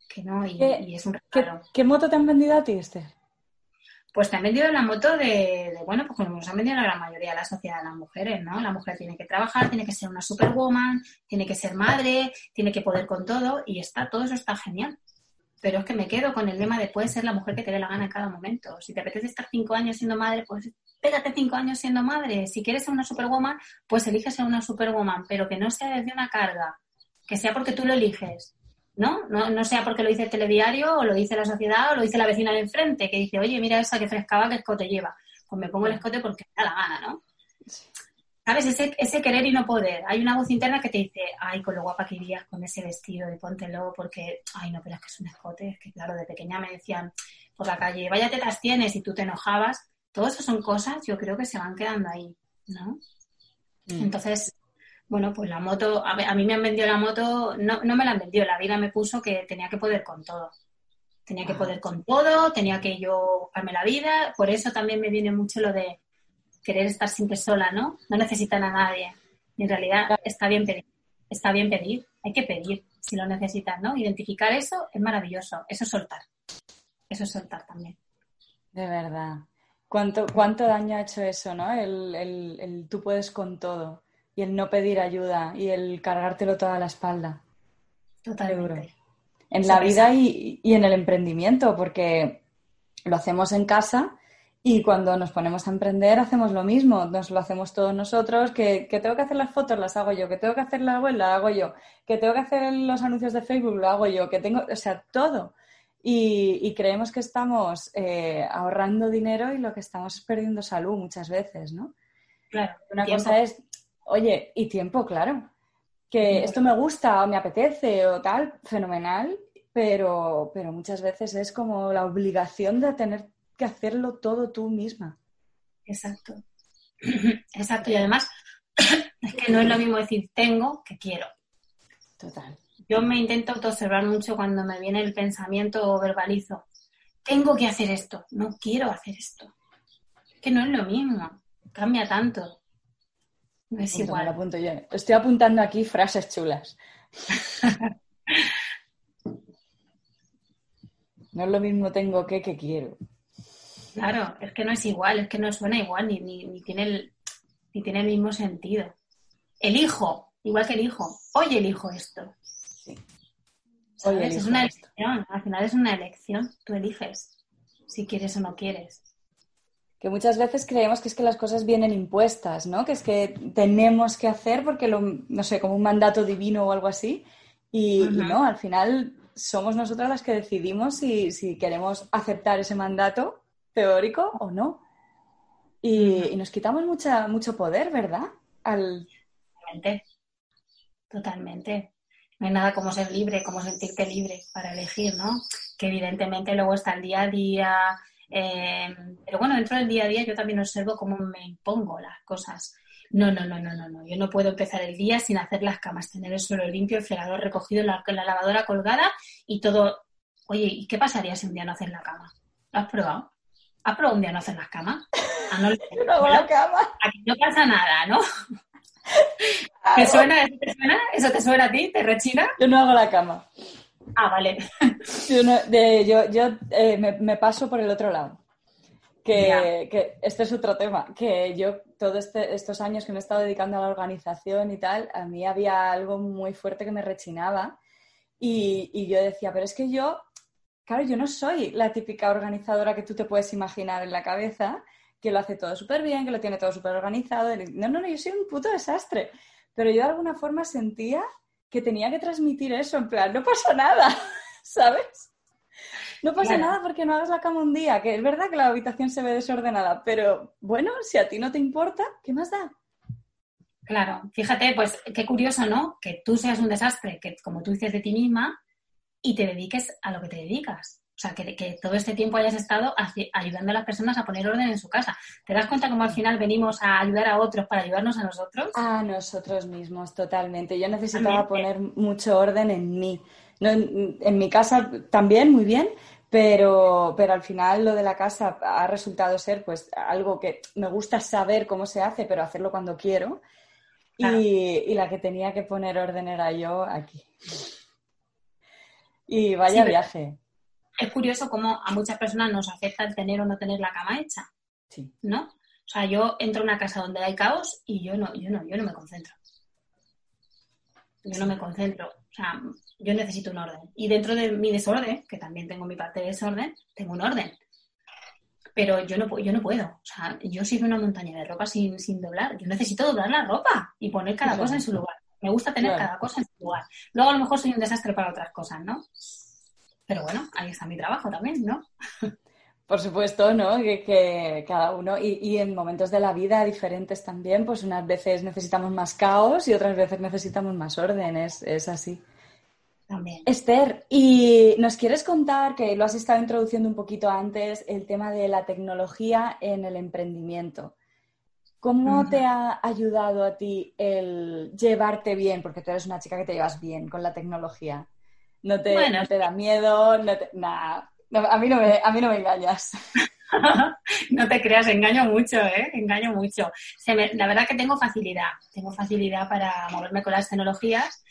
Que no, y, es un regalo. ¿qué, moto te han vendido a ti, Esther? Pues te han vendido la moto de, bueno, pues como nos han vendido la gran mayoría de la sociedad de las mujeres, ¿no? La mujer tiene que trabajar, tiene que ser una superwoman, tiene que ser madre, tiene que poder con todo, y está, todo eso está genial pero es que me quedo con el lema de puedes ser la mujer que te dé la gana en cada momento. Si te apetece estar cinco años siendo madre, pues pégate cinco años siendo madre. Si quieres ser una superwoman, pues elige ser una superwoman, pero que no sea desde una carga, que sea porque tú lo eliges. ¿no? No, no sea porque lo dice el telediario o lo dice la sociedad o lo dice la vecina de enfrente, que dice, oye, mira esa que frescaba, qué escote lleva. Pues me pongo el escote porque me da la gana, ¿no? ¿Sabes? Ese, ese querer y no poder. Hay una voz interna que te dice, ay, con lo guapa que irías con ese vestido, de póntelo, porque, ay, no, pero es que es un escote. Es que, claro, de pequeña me decían por la calle, vaya tetas tienes y tú te enojabas todas esas son cosas, yo creo que se van quedando ahí, ¿no? Mm. Entonces, bueno, pues la moto, a, mí me han vendido la moto, no, no me la han vendido, la vida me puso que tenía que poder con todo. Tenía que poder con todo, tenía que yo buscarme la vida. Por eso también me viene mucho lo de querer estar siempre sola, ¿no? No necesitan a nadie. Y en realidad está bien pedir. Está bien pedir. Hay que pedir si lo necesitas, ¿no? Identificar eso es maravilloso. Eso es soltar. Eso es soltar también. De verdad. ¿Cuánto, cuánto daño ha hecho eso, ¿no? El, el, el tú puedes con todo y el no pedir ayuda y el cargártelo toda la espalda. Totalmente en la vida y, en el emprendimiento, porque lo hacemos en casa y cuando nos ponemos a emprender hacemos lo mismo, nos lo hacemos todos nosotros, que, tengo que hacer las fotos, las hago yo, que tengo que hacer la web, la hago yo, que tengo que hacer los anuncios de Facebook, lo hago yo, que tengo, o sea, todo. Y, creemos que estamos eh, ahorrando dinero y lo que estamos es perdiendo salud muchas veces, ¿no? Claro. Una cosa es, oye, y tiempo, claro que esto me gusta o me apetece o tal, fenomenal, pero, pero muchas veces es como la obligación de tener que hacerlo todo tú misma. Exacto. Exacto. Y además, es que no es lo mismo decir tengo que quiero. Total. Yo me intento observar mucho cuando me viene el pensamiento o verbalizo. Tengo que hacer esto, no quiero hacer esto. Es que no es lo mismo, cambia tanto. No es igual. Apunto yo. Estoy apuntando aquí frases chulas. no es lo mismo tengo que que quiero. Claro, es que no es igual, es que no suena igual, ni, ni, tiene, el, ni tiene el mismo sentido. Elijo, igual que elijo. Hoy elijo esto. Sí. Es una elección, al final es una elección. Tú eliges si quieres o no quieres que muchas veces creemos que es que las cosas vienen impuestas, ¿no? Que es que tenemos que hacer porque, lo, no sé, como un mandato divino o algo así. Y, no, al final somos nosotras las que decidimos si, queremos aceptar ese mandato teórico o no. Y, nos quitamos mucha, mucho poder, ¿verdad? Al... Totalmente. Totalmente. No hay nada como ser libre, como sentirte libre para elegir, ¿no? Que evidentemente luego está el día a día, eh, pero bueno, dentro del día a día yo también observo cómo me impongo las cosas. No, no, no, no, no, no. Yo no puedo empezar el día sin hacer las camas, tener el suelo limpio, el fregador recogido, la, lavadora colgada y todo. Oye, ¿y qué pasaría si un día no haces la cama? ¿Lo has probado? ¿Has probado un día no hacer las camas? Ah, no, no hago la cama. Aquí no pasa nada, ¿no? ¿Te suena? ¿Eso te suena? ¿Eso te suena a ti? ¿Te rechina? Yo no hago la cama. Ah, vale. Yo, yo, eh, me, paso por el otro lado. Que, este es otro tema. Que yo, todos este, estos años que me he estado dedicando a la organización y tal, a mí había algo muy fuerte que me rechinaba. Y, y yo decía, pero es que yo, claro, yo no soy la típica organizadora que tú te puedes imaginar en la cabeza, que lo hace todo súper bien, que lo tiene todo súper organizado. No, no, no, yo soy un puto desastre. Pero yo de alguna forma sentía que tenía que transmitir eso, en plan, no pasa nada, ¿sabes? No pasa nada porque no hagas la cama un día, que es verdad que la habitación se ve desordenada, pero bueno, si a ti no te importa, ¿qué más da? Claro, fíjate, pues qué curioso, ¿no? Que tú seas un desastre, que como tú dices de ti misma, y te dediques a lo que te dedicas. O sea, que, que, todo este tiempo hayas estado ayudando a las personas a poner orden en su casa. ¿Te das cuenta cómo al final venimos a ayudar a otros para ayudarnos a nosotros? A nosotros mismos, totalmente. Yo necesitaba poner mucho orden en mí. en, mi casa también, muy bien, pero, pero al final lo de la casa ha resultado ser pues algo que me gusta saber cómo se hace, pero hacerlo cuando quiero. Y, y, la que tenía que poner orden era yo aquí. Y vaya viaje es curioso cómo a muchas personas nos afecta el tener o no tener la cama hecha. Sí. ¿No? O sea, yo entro a una casa donde hay caos y yo no, yo no, yo no me concentro. Yo no me concentro. O sea, yo necesito un orden. Y dentro de mi desorden, que también tengo mi parte de desorden, tengo un orden. Pero yo no, yo no puedo. O sea, yo soy una montaña de ropa sin, sin doblar. Yo necesito doblar la ropa y poner cada cosa en su lugar. Me gusta tener cada cosa en su lugar. Luego a lo mejor soy un desastre para otras cosas, ¿no? Pero bueno, ahí está mi trabajo también, ¿no? Por supuesto, ¿no? Que, cada uno, y, en momentos de la vida diferentes también, pues unas veces necesitamos más caos y otras veces necesitamos más orden, es, así. También. Esther, y nos quieres contar, que lo has estado introduciendo un poquito antes, el tema de la tecnología en el emprendimiento. ¿Cómo te ha ayudado a ti el llevarte bien? Porque tú eres una chica que te llevas bien con la tecnología. No te, te da miedo, no nada. a, mí no me, a mí no me engañas. no te creas, engaño mucho, ¿eh? Engaño mucho. la verdad que tengo facilidad, tengo facilidad para moverme con las tecnologías,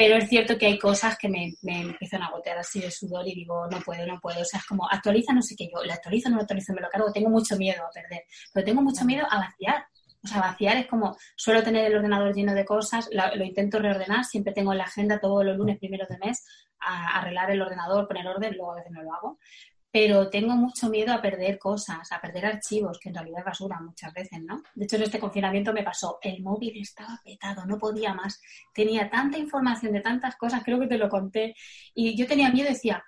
pero es cierto que hay cosas que me, empiezan a gotear así de sudor y digo, no puedo, no puedo. O sea, es como, actualiza no sé qué yo, lo actualizo, no lo actualizo, me lo cargo, tengo mucho miedo a perder, pero tengo mucho miedo a vaciar. O sea, vaciar es como, suelo tener el ordenador lleno de cosas, lo, intento reordenar, siempre tengo en la agenda todos los lunes primeros de mes a, arreglar el ordenador, poner orden, luego a veces no lo hago. Pero tengo mucho miedo a perder cosas, a perder archivos, que en realidad es basura muchas veces, ¿no? De hecho, en este confinamiento me pasó, el móvil estaba petado, no podía más. Tenía tanta información de tantas cosas, creo que te lo conté, y yo tenía miedo, decía,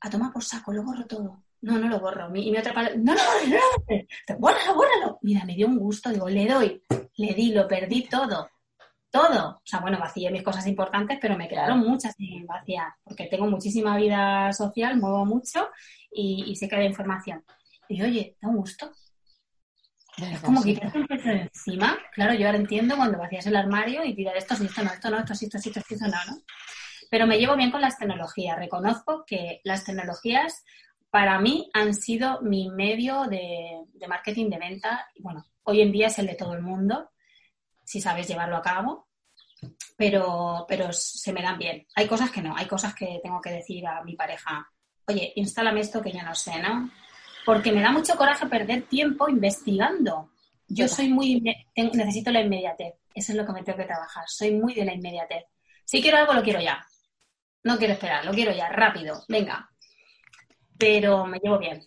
a tomar por saco, lo borro todo no, no lo borro. Y mi otra palabra, no, no, no, no, bórralo, bórralo. Mira, me dio un gusto, digo, le doy, le di, lo perdí todo, todo. O sea, bueno, vacié mis cosas importantes, pero me quedaron muchas sin vaciar, porque tengo muchísima vida social, muevo mucho y, y sé que hay información. Y oye, da un gusto. Es como quitarte un peso de encima. Claro, yo ahora entiendo cuando vacías el armario y tirar esto, esto no, esto no, esto sí, esto sí, esto, esto no, ¿no? Pero me llevo bien con las tecnologías. Reconozco que las tecnologías para mí han sido mi medio de, marketing de venta. Bueno, hoy en día es el de todo el mundo, si sabes llevarlo a cabo, pero, pero se me dan bien. Hay cosas que no, hay cosas que tengo que decir a mi pareja, oye, instálame esto que yo no sé, ¿no? Porque me da mucho coraje perder tiempo investigando. Yo soy muy, necesito la inmediatez. Eso es lo que me tengo que trabajar. Soy muy de la inmediatez. Si quiero algo, lo quiero ya. No quiero esperar, lo quiero ya, rápido. Venga, pero me llevo bien.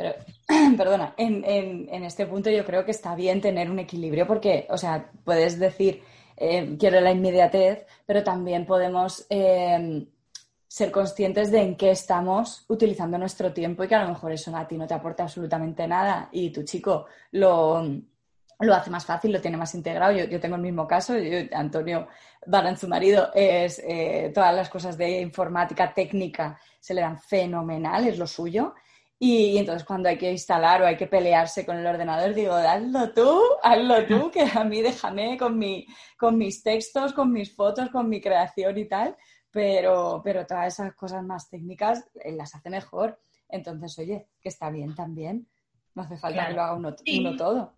Pero, perdona, en, en, este punto yo creo que está bien tener un equilibrio porque, o sea, puedes decir, eh, quiero la inmediatez, pero también podemos em, ser conscientes de en qué estamos utilizando nuestro tiempo y que a lo mejor eso a ti no te aporta absolutamente nada y tu chico lo, lo hace más fácil, lo tiene más integrado. Yo, yo tengo el mismo caso, Antonio Baran, su marido, es eh, todas las cosas de informática técnica se le dan fenomenal, es lo suyo. Y, entonces cuando hay que instalar o hay que pelearse con el ordenador, digo, hazlo tú, hazlo tú, que a mí déjame con, mi, con mis textos, con mis fotos, con mi creación y tal, pero, pero todas esas cosas más técnicas él las hace mejor. Entonces, oye, que está bien también. No hace falta que lo haga uno, uno todo.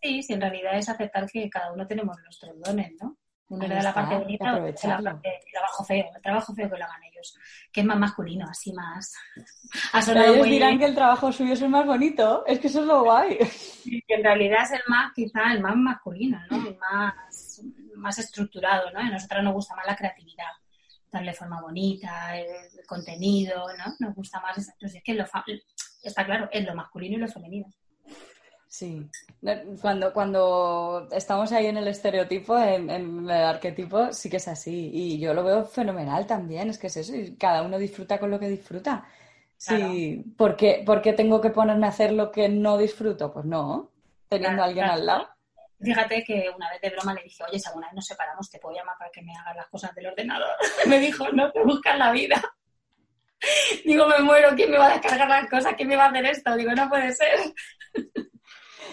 Sí, sí, en realidad es aceptar que cada uno tenemos nuestros dones, ¿no? Uno le da la parte bonita, la parte el trabajo feo, el trabajo feo que lo hagan ellos, que es más masculino, así más. ellos dirán que el trabajo suyo es el más bonito, es que eso es lo guay. que en realidad es el más, quizá el más masculino, ¿no? El más, más estructurado, ¿no? A nosotros nos gusta más la creatividad, darle forma bonita, el, contenido, ¿no? Nos gusta más, entonces es que lo, está claro, es lo masculino y lo femenino. Sí, cuando, cuando estamos ahí en el estereotipo, en, el arquetipo, sí que es así. Y yo lo veo fenomenal también, es que es eso, y cada uno disfruta con lo que disfruta. Sí, ¿por qué, tengo que ponerme a hacer lo que no disfruto? Pues no, teniendo a alguien al lado. Fíjate que una vez de broma le dije, oye, si alguna vez nos separamos, te puedo llamar para que me hagas las cosas del ordenador. me dijo, no te buscas la vida. Digo, me muero, ¿quién me va a descargar las cosas? ¿Quién me va a hacer esto? Digo, no puede ser.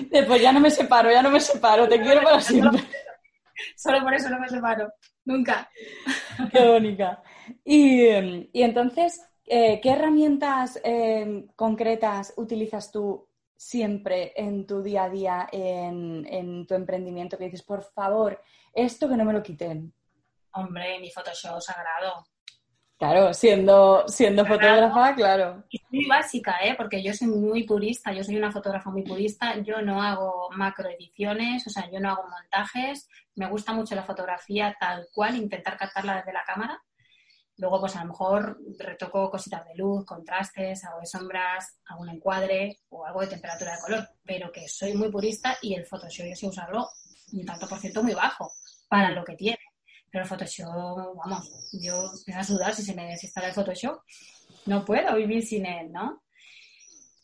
Después ya no me separo, ya no me separo, te quiero para siempre. Solo por eso no me separo, nunca. Qué bonita. Y, entonces, eh, ¿qué herramientas eh, concretas utilizas tú siempre en tu día a día, en, en, tu emprendimiento, que dices, por favor, esto que no me lo quiten? Hombre, mi Photoshop sagrado. Claro, siendo, siendo fotógrafa, claro. Es muy básica, ¿eh? porque yo soy muy purista, yo soy una fotógrafa muy purista, yo no hago macroediciones, o sea, yo no hago montajes, me gusta mucho la fotografía tal cual, intentar captarla desde la cámara. Luego, pues a lo mejor retoco cositas de luz, contrastes, algo de sombras, algún encuadre o algo de temperatura de color, pero que soy muy purista y el Photoshop yo sé usarlo un tanto por ciento muy bajo para lo que tiene. Pero Photoshop, vamos, yo me a sudar si se me desinstala el Photoshop. No puedo vivir sin él, ¿no?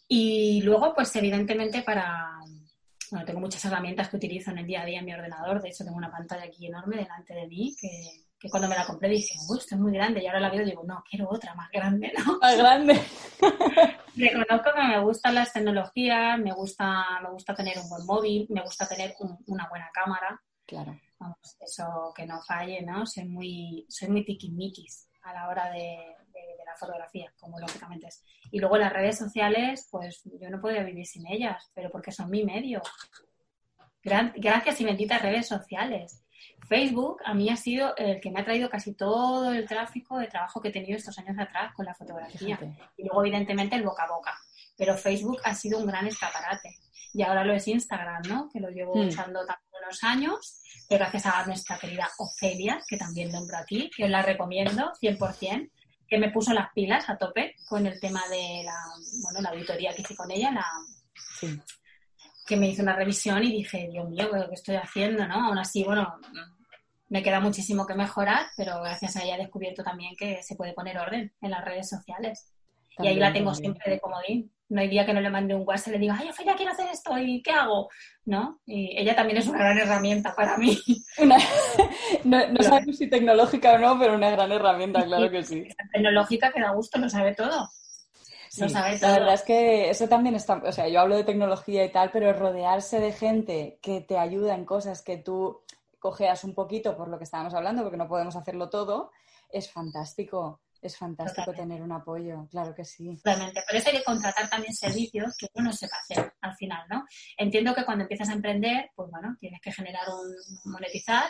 Y luego, pues evidentemente para... Bueno, tengo muchas herramientas que utilizo en el día a día en mi ordenador. De hecho, tengo una pantalla aquí enorme delante de mí que, cuando me la compré dije, uy, esto es muy grande. Y ahora la veo y digo, no, quiero otra más grande, ¿no? Más grande. Reconozco que me gustan las tecnologías, me gusta, me gusta tener un buen móvil, me gusta tener una buena cámara. Claro vamos, eso que no falle, ¿no? Soy muy, soy muy tiquismiquis. a la hora de, la fotografía, como lógicamente es. Y luego las redes sociales, pues yo no podría vivir sin ellas, pero porque son mi medio. gracias y benditas redes sociales. Facebook a mí ha sido el que me ha traído casi todo el tráfico de trabajo que he tenido estos años atrás con la fotografía. Y luego, evidentemente, el boca a boca. Pero Facebook ha sido un gran escaparate. Y ahora lo es Instagram, ¿no? Que lo llevo hmm. usando también unos años, pero gracias a nuestra querida Ofelia, que también nombro aquí, que os la recomiendo 100%, que me puso las pilas a tope con el tema de la, bueno, la auditoría que hice con ella, la, que me hizo una revisión y dije, Dios mío, ¿qué estoy haciendo? ¿no? Aún así, bueno, me queda muchísimo que mejorar, pero gracias a ella he descubierto también que se puede poner orden en las redes sociales. Y ahí la tengo siempre de comodín. No hay día que no le mande un WhatsApp y le diga, ay, Ophelia, quiero hacer esto y ¿qué hago? ¿No? Y ella también es una gran herramienta para mí. no, sabemos si tecnológica o no, pero una gran herramienta, claro que sí. Tecnológica que da gusto, lo sabe todo. La verdad es que eso también está, o sea, yo hablo de tecnología y tal, pero rodearse de gente que te ayuda en cosas que tú cojeas un poquito por lo que estábamos hablando, porque no podemos hacerlo todo, es fantástico. Es fantástico tener un apoyo, claro que sí. Totalmente. Por eso hay que contratar también servicios que uno sepa hacer al final, ¿no? Entiendo que cuando empiezas a emprender, pues bueno, tienes que generar un monetizar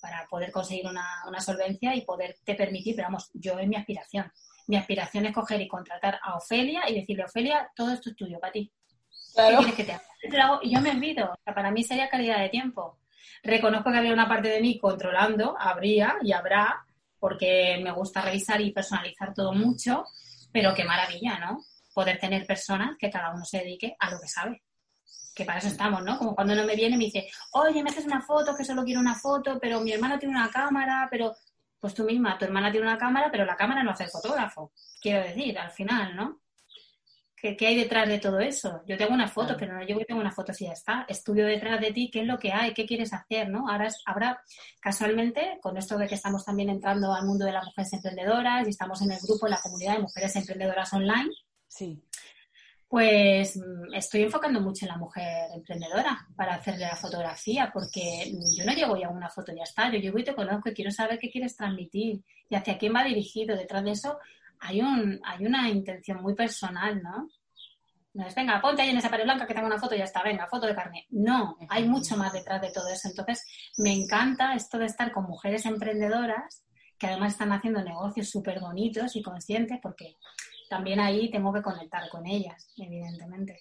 para poder conseguir una, una solvencia y poderte permitir, pero vamos, yo es mi aspiración mi aspiración es coger y contratar a Ofelia y decirle, Ofelia, todo esto es tuyo para ti. ¿Qué quieres que te haga? Y yo me olvido. para mí sería calidad de tiempo. Reconozco que había una parte de mí controlando, habría y habrá, porque me gusta revisar y personalizar todo mucho, pero qué maravilla, ¿no? Poder tener personas que cada uno se dedique a lo que sabe. Que para eso estamos, ¿no? Como cuando uno me viene y me dice, oye, me haces una foto, que solo quiero una foto, pero mi hermano tiene una cámara, pero pues tú misma, tu hermana tiene una cámara, pero la cámara no hace el fotógrafo. Quiero decir, al final, ¿no? ¿Qué, hay detrás de todo eso? Yo tengo una foto, pero no llevo y tengo una foto si ya está. Estudio detrás de ti qué es lo que hay, qué quieres hacer, ¿no? Ahora habrá, casualmente, con esto de que estamos también entrando al mundo de las mujeres emprendedoras y estamos en el grupo, en la comunidad de mujeres emprendedoras online. Sí pues mm, estoy enfocando mucho en la mujer emprendedora para hacerle la fotografía, porque yo no llego ya a una foto y ya está, yo llego y te conozco y quiero saber qué quieres transmitir y hacia quién va dirigido. Detrás de eso hay, un, hay una intención muy personal, ¿no? No es, venga, ponte ahí en esa pared blanca que tengo una foto y ya está, venga, foto de carne. No, hay mucho más detrás de todo eso. Entonces, me encanta esto de estar con mujeres emprendedoras que además están haciendo negocios súper bonitos y conscientes, porque también ahí tengo que conectar con ellas, evidentemente.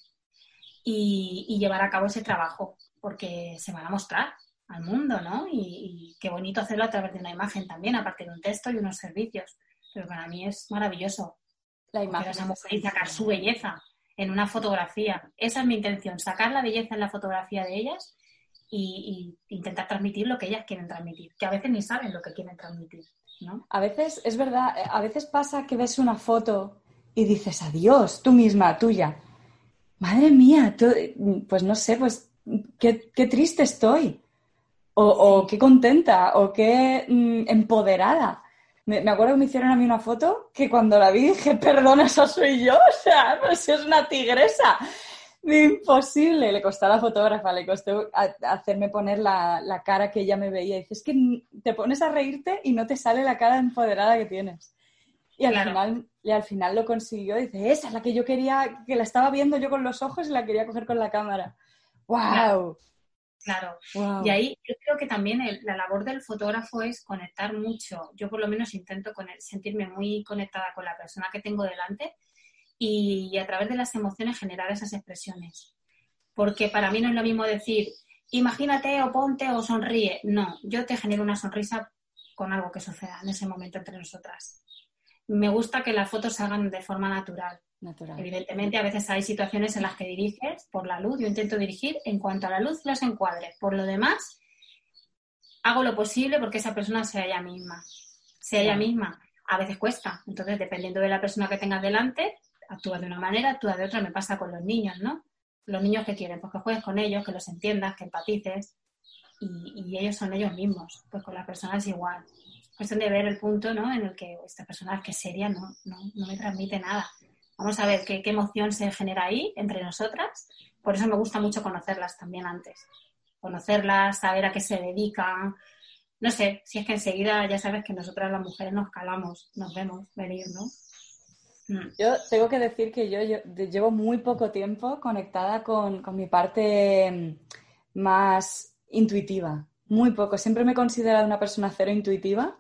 Y, llevar a cabo ese trabajo, porque se van a mostrar al mundo, ¿no? Y, qué bonito hacerlo a través de una imagen también, aparte de un texto y unos servicios. Pero para mí es maravilloso. La imagen. esa mujer y sacar su belleza en una fotografía. Esa es mi intención, sacar la belleza en la fotografía de ellas y, intentar transmitir lo que ellas quieren transmitir, que a veces ni saben lo que quieren transmitir. ¿no? A veces, es verdad, a veces pasa que ves una foto y dices, adiós, tú misma, tuya. Madre mía, pues no sé, pues qué, triste estoy. O, qué contenta, o qué mm, empoderada. Me, acuerdo que me hicieron a mí una foto que cuando la vi dije, perdona, eso soy yo. O sea, pues es una tigresa. Imposible. Le costó a la fotógrafa, le costó hacerme poner la, la cara que ella me veía. Dices, es que te pones a reírte y no te sale la cara empoderada que tienes. Y al, final, y al final lo consiguió. Dice, esa es la que yo quería, que la estaba viendo yo con los ojos y la quería coger con la cámara. ¡Wow! Claro. Y ahí yo creo que también la labor del fotógrafo es conectar mucho. Yo por lo menos intento con sentirme muy conectada con la persona que tengo delante y, a través de las emociones generar esas expresiones. Porque para mí no es lo mismo decir, imagínate o ponte o sonríe. No, yo te genero una sonrisa con algo que suceda en ese momento entre nosotras me gusta que las fotos se hagan de forma natural. natural. Evidentemente, a veces hay situaciones en las que diriges por la luz. Yo intento dirigir en cuanto a la luz las encuadre. Por lo demás, hago lo posible porque esa persona sea ella misma. Sea ella misma. A veces cuesta. Entonces, dependiendo de la persona que tengas delante, actúa de una manera, actúa de otra. Me pasa con los niños, ¿no? Los niños que quieren, pues que juegues con ellos, que los entiendas, que empatices. Y, y ellos son ellos mismos. Pues con las personas igual cuestión de ver el punto ¿no? en el que esta persona que seria no, no, no me transmite nada. Vamos a ver qué, qué, emoción se genera ahí entre nosotras. Por eso me gusta mucho conocerlas también antes. Conocerlas, saber a qué se dedican, no sé, si es que enseguida ya sabes que nosotras las mujeres nos calamos, nos vemos venir, ¿no? Mm. Yo tengo que decir que yo, llevo muy poco tiempo conectada con, mi parte mm, más intuitiva, muy poco. Siempre me he considerado una persona cero intuitiva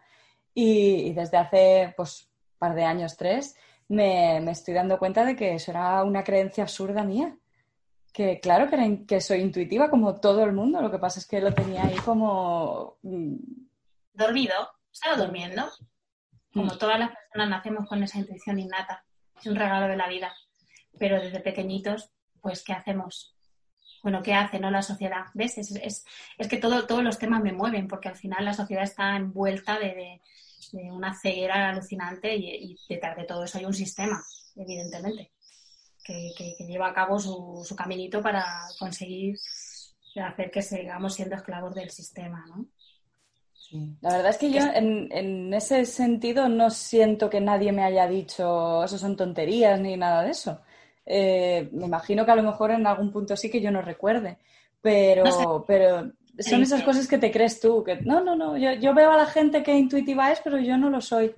y, desde hace pues par de años, tres, me, estoy dando cuenta de que eso era una creencia absurda mía. Que claro que, que soy intuitiva como todo el mundo, lo que pasa es que lo tenía ahí como... Mm, Dormido, estaba durmiendo. Como mm. todas las personas nacemos con esa intuición innata, es un regalo de la vida. Pero desde pequeñitos, pues, ¿qué hacemos? Bueno, ¿qué hace no la sociedad? ¿Ves? Es, es, que todo, todos los temas me mueven, porque al final la sociedad está envuelta de, una ceguera alucinante y, detrás de todo eso hay un sistema, evidentemente, que, que, lleva a cabo su, su caminito para conseguir hacer que sigamos siendo esclavos del sistema, ¿no? La verdad es que yo en, ese sentido no siento que nadie me haya dicho eso son tonterías ni nada de eso. Eh, me imagino que a lo mejor en algún punto sí que yo no recuerde, pero, pero son esas cosas que te crees tú, que no, no, no, yo, veo a la gente que intuitiva es, pero yo no lo soy.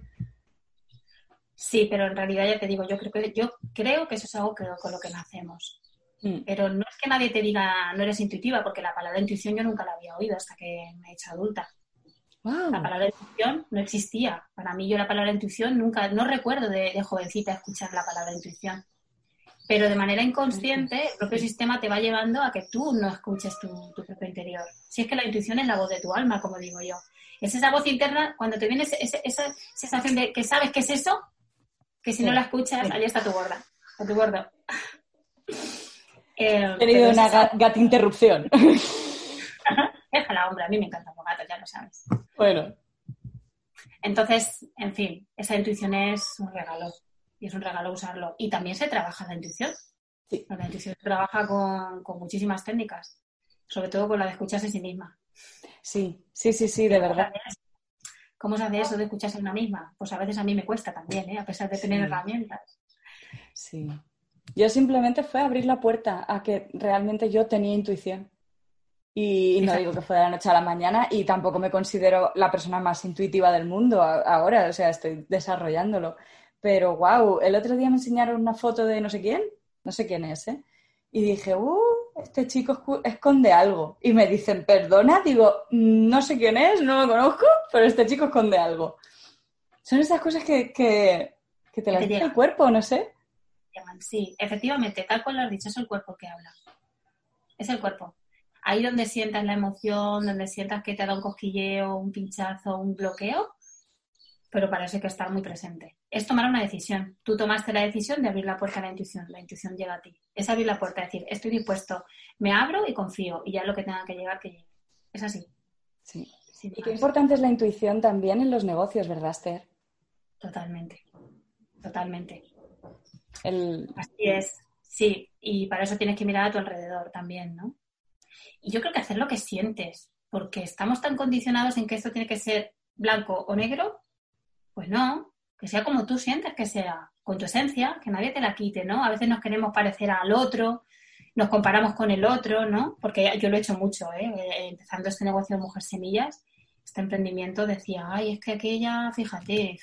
Sí, pero en realidad ya te digo, yo creo que, yo creo que eso es algo con lo que nacemos. Mm. Pero no es que nadie te diga no eres intuitiva, porque la palabra intuición yo nunca la había oído hasta que me he hecho adulta. La palabra intuición no existía. Para mí yo la palabra intuición nunca, no recuerdo de, jovencita escuchar la palabra intuición. Pero de manera inconsciente el propio sistema te va llevando a que tú no escuches tu, propio interior. Si es que la intuición es la voz de tu alma, como digo yo. Es esa voz interna cuando te viene esa sensación de que sabes qué es eso, que si no la escuchas, allí está tu gorda, o tu gordo. He tenido una gata interrupción. Déjala, hombre, a mí me encantan los gatos, ya lo sabes. Bueno. Entonces, en fin, esa intuición es un regalo y es un regalo usarlo. Y también se trabaja la intuición. Sí. La intuición se trabaja con, muchísimas técnicas, sobre todo con la de escucharse a sí misma. Sí, sí, sí, sí, de verdad. ¿Cómo se hace eso de escucharse a una misma? Pues a veces a mí me cuesta también, ¿eh? a pesar de tener herramientas. Sí. Yo simplemente fue abrir la puerta a que realmente yo tenía intuición. Y no digo que fue de la noche a la mañana y tampoco me considero la persona más intuitiva del mundo ahora, o sea, estoy desarrollándolo. Pero wow, el otro día me enseñaron una foto de no sé quién, no sé quién es, ¿eh? Y dije, uh, este chico esconde algo. Y me dicen, perdona, digo, no sé quién es, no lo conozco, pero este chico esconde algo. Son esas cosas que, que, te las dice el cuerpo, no sé. Sí, efectivamente, tal cual lo has dicho, es el cuerpo que habla. Es el cuerpo ahí donde sientas la emoción, donde sientas que te da un cosquilleo, un pinchazo, un bloqueo, pero para eso hay que estar muy presente. Es tomar una decisión. Tú tomaste la decisión de abrir la puerta a la intuición, la intuición llega a ti. Es abrir la puerta, decir, estoy dispuesto, me abro y confío, y ya lo que tenga que llegar, que llegue. Es así. Sí. y qué importante es la intuición también en los negocios, ¿verdad, Esther? Totalmente, totalmente. Así es, sí, y para eso tienes que mirar a tu alrededor también, ¿no? Y yo creo que hacer lo que sientes, porque estamos tan condicionados en que esto tiene que ser blanco o negro, pues no, que sea como tú sientes que sea, con tu esencia, que nadie te la quite, ¿no? A veces nos queremos parecer al otro, nos comparamos con el otro, ¿no? Porque yo lo he hecho mucho, ¿eh? eh empezando este negocio de Mujer Semillas, este emprendimiento, decía, ay, es que aquella, fíjate,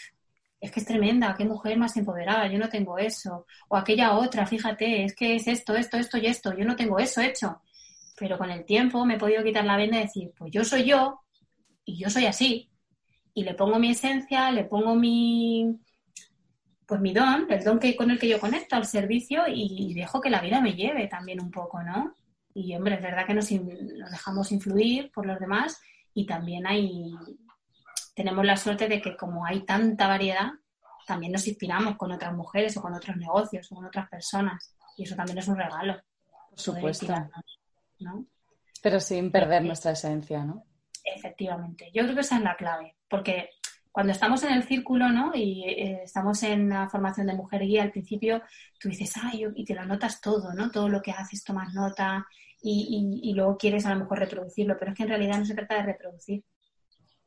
es que es tremenda, qué mujer más empoderada, yo no tengo eso. O aquella otra, fíjate, es que es esto, esto, esto y esto, yo no tengo eso hecho. Pero con el tiempo me he podido quitar la venda y decir, pues yo soy yo y yo soy así. Y le pongo mi esencia, le pongo mi, pues mi don, el don que, con el que yo conecto al servicio y, dejo que la vida me lleve también un poco, ¿no? Y hombre, es verdad que nos, nos dejamos influir por los demás y también hay, tenemos la suerte de que como hay tanta variedad, también nos inspiramos con otras mujeres o con otros negocios o con otras personas. Y eso también es un regalo. Por supuesto. Pero sin perder nuestra esencia, ¿no? Efectivamente. Yo creo que esa es la clave, porque cuando estamos en el círculo, ¿no? Y eh, estamos en la formación de mujer guía, al principio tú dices, ay, y te lo anotas todo, ¿no? Todo lo que haces, tomas nota y, y, luego quieres a lo mejor reproducirlo, pero es que en realidad no se trata de reproducir.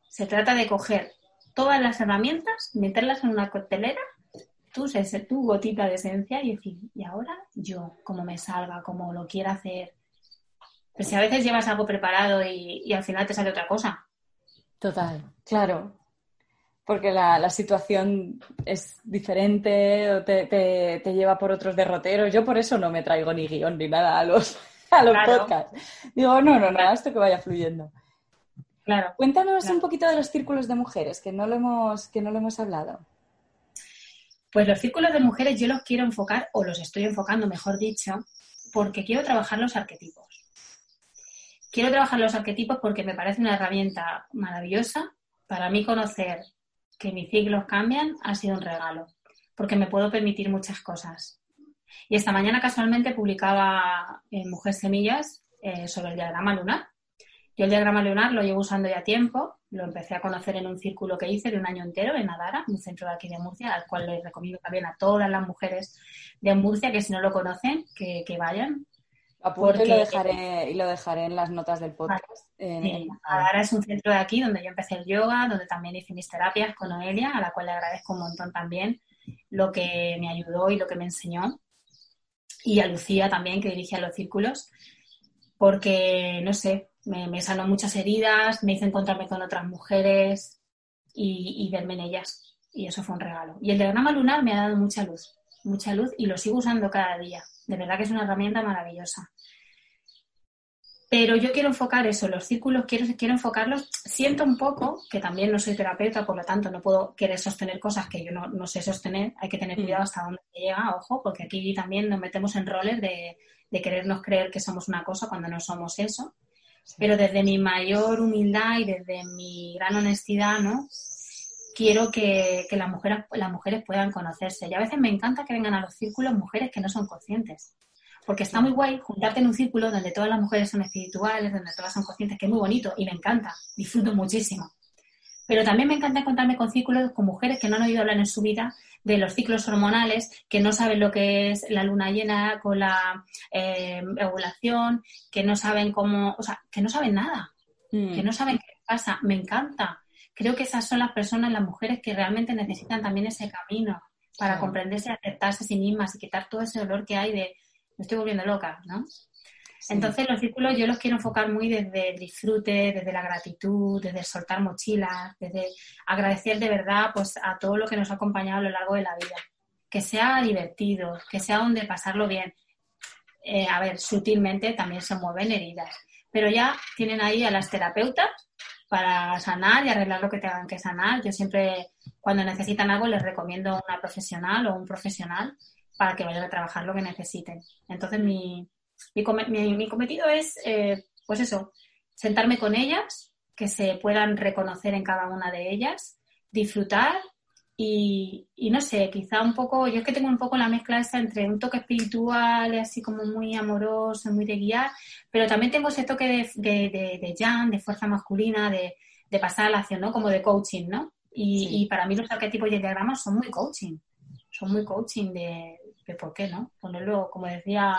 Se trata de coger todas las herramientas, meterlas en una coctelera, tú, tu gotita de esencia y decir, y ahora yo, como me salga, como lo quiera hacer, pero si a veces llevas algo preparado y, al final te sale otra cosa. Total, claro. Porque la, situación es diferente o te, lleva por otros derroteros. Yo por eso no me traigo ni guion ni nada a los, a los podcasts. Digo, no, no, nada, esto que vaya fluyendo. Claro. Cuéntanos un poquito de los círculos de mujeres, que no lo hemos, que no lo hemos hablado. Pues los círculos de mujeres yo los quiero enfocar, o los estoy enfocando, mejor dicho, porque quiero trabajar los arquetipos. Quiero trabajar los arquetipos porque me parece una herramienta maravillosa. Para mí conocer que mis ciclos cambian ha sido un regalo, porque me puedo permitir muchas cosas. Y esta mañana casualmente publicaba en Mujer Semillas eh, sobre el diagrama lunar. Yo el diagrama lunar lo llevo usando ya tiempo, lo empecé a conocer en un círculo que hice de un año entero en Adara, un centro de aquí de Murcia, al cual les recomiendo también a todas las mujeres de Murcia que si no lo conocen, que, vayan. Porque... y lo, dejaré, y lo dejaré en las notas del podcast. Adara es un centro de aquí donde yo empecé el yoga, donde también hice mis terapias con Noelia, a la cual le agradezco un montón también lo que me ayudó y lo que me enseñó. Y a Lucía también, que dirigía los círculos, porque, no sé, me, sanó muchas heridas, me hizo encontrarme con otras mujeres y, verme en ellas. Y eso fue un regalo. Y el diagrama lunar me ha dado mucha luz, mucha luz y lo sigo usando cada día. De verdad que es una herramienta maravillosa. Pero yo quiero enfocar eso, los círculos, quiero, quiero enfocarlos. Siento un poco que también no soy terapeuta, por lo tanto no puedo querer sostener cosas que yo no, no sé sostener. Hay que tener cuidado mm. hasta dónde llega, ojo, porque aquí también nos metemos en roles de, de querernos creer que somos una cosa cuando no somos eso pero desde mi mayor humildad y desde mi gran honestidad, ¿no? Quiero que, las, mujeres, las mujeres puedan conocerse. Y a veces me encanta que vengan a los círculos mujeres que no son conscientes. Porque está muy guay juntarte en un círculo donde todas las mujeres son espirituales, donde todas son conscientes, que es muy bonito y me encanta, disfruto muchísimo. Pero también me encanta encontrarme con círculos con mujeres que no han oído hablar en su vida de los ciclos hormonales, que no saben lo que es la luna llena con la eh, ovulación, que no saben cómo, o sea, que no saben nada, mm. que no saben qué pasa. Me encanta. Creo que esas son las personas, las mujeres que realmente necesitan también ese camino para comprenderse, aceptarse a sí mismas y quitar todo ese dolor que hay de me estoy volviendo loca, ¿no? Entonces los círculos yo los quiero enfocar muy desde el disfrute, desde la gratitud, desde el soltar mochilas, desde agradecer de verdad pues a todo lo que nos ha acompañado a lo largo de la vida. Que sea divertido, que sea donde pasarlo bien. Eh, a ver, sutilmente también se mueven heridas, pero ya tienen ahí a las terapeutas para sanar y arreglar lo que tengan que sanar. Yo siempre, cuando necesitan algo, les recomiendo una profesional o un profesional para que vayan a trabajar lo que necesiten. Entonces, mi, mi, cometido es, eh, pues eso, sentarme con ellas, que se puedan reconocer en cada una de ellas, disfrutar y, no sé, quizá un poco, yo es que tengo un poco la mezcla esa entre un toque espiritual, así como muy amoroso, muy de guiar, pero también tengo ese toque de, de, de, de de fuerza masculina, de, pasar a la acción, ¿no? Como de coaching, ¿no? Y, para mí los arquetipos y el diagrama son muy coaching, son muy coaching de, de por qué, ¿no? Ponerlo, como decía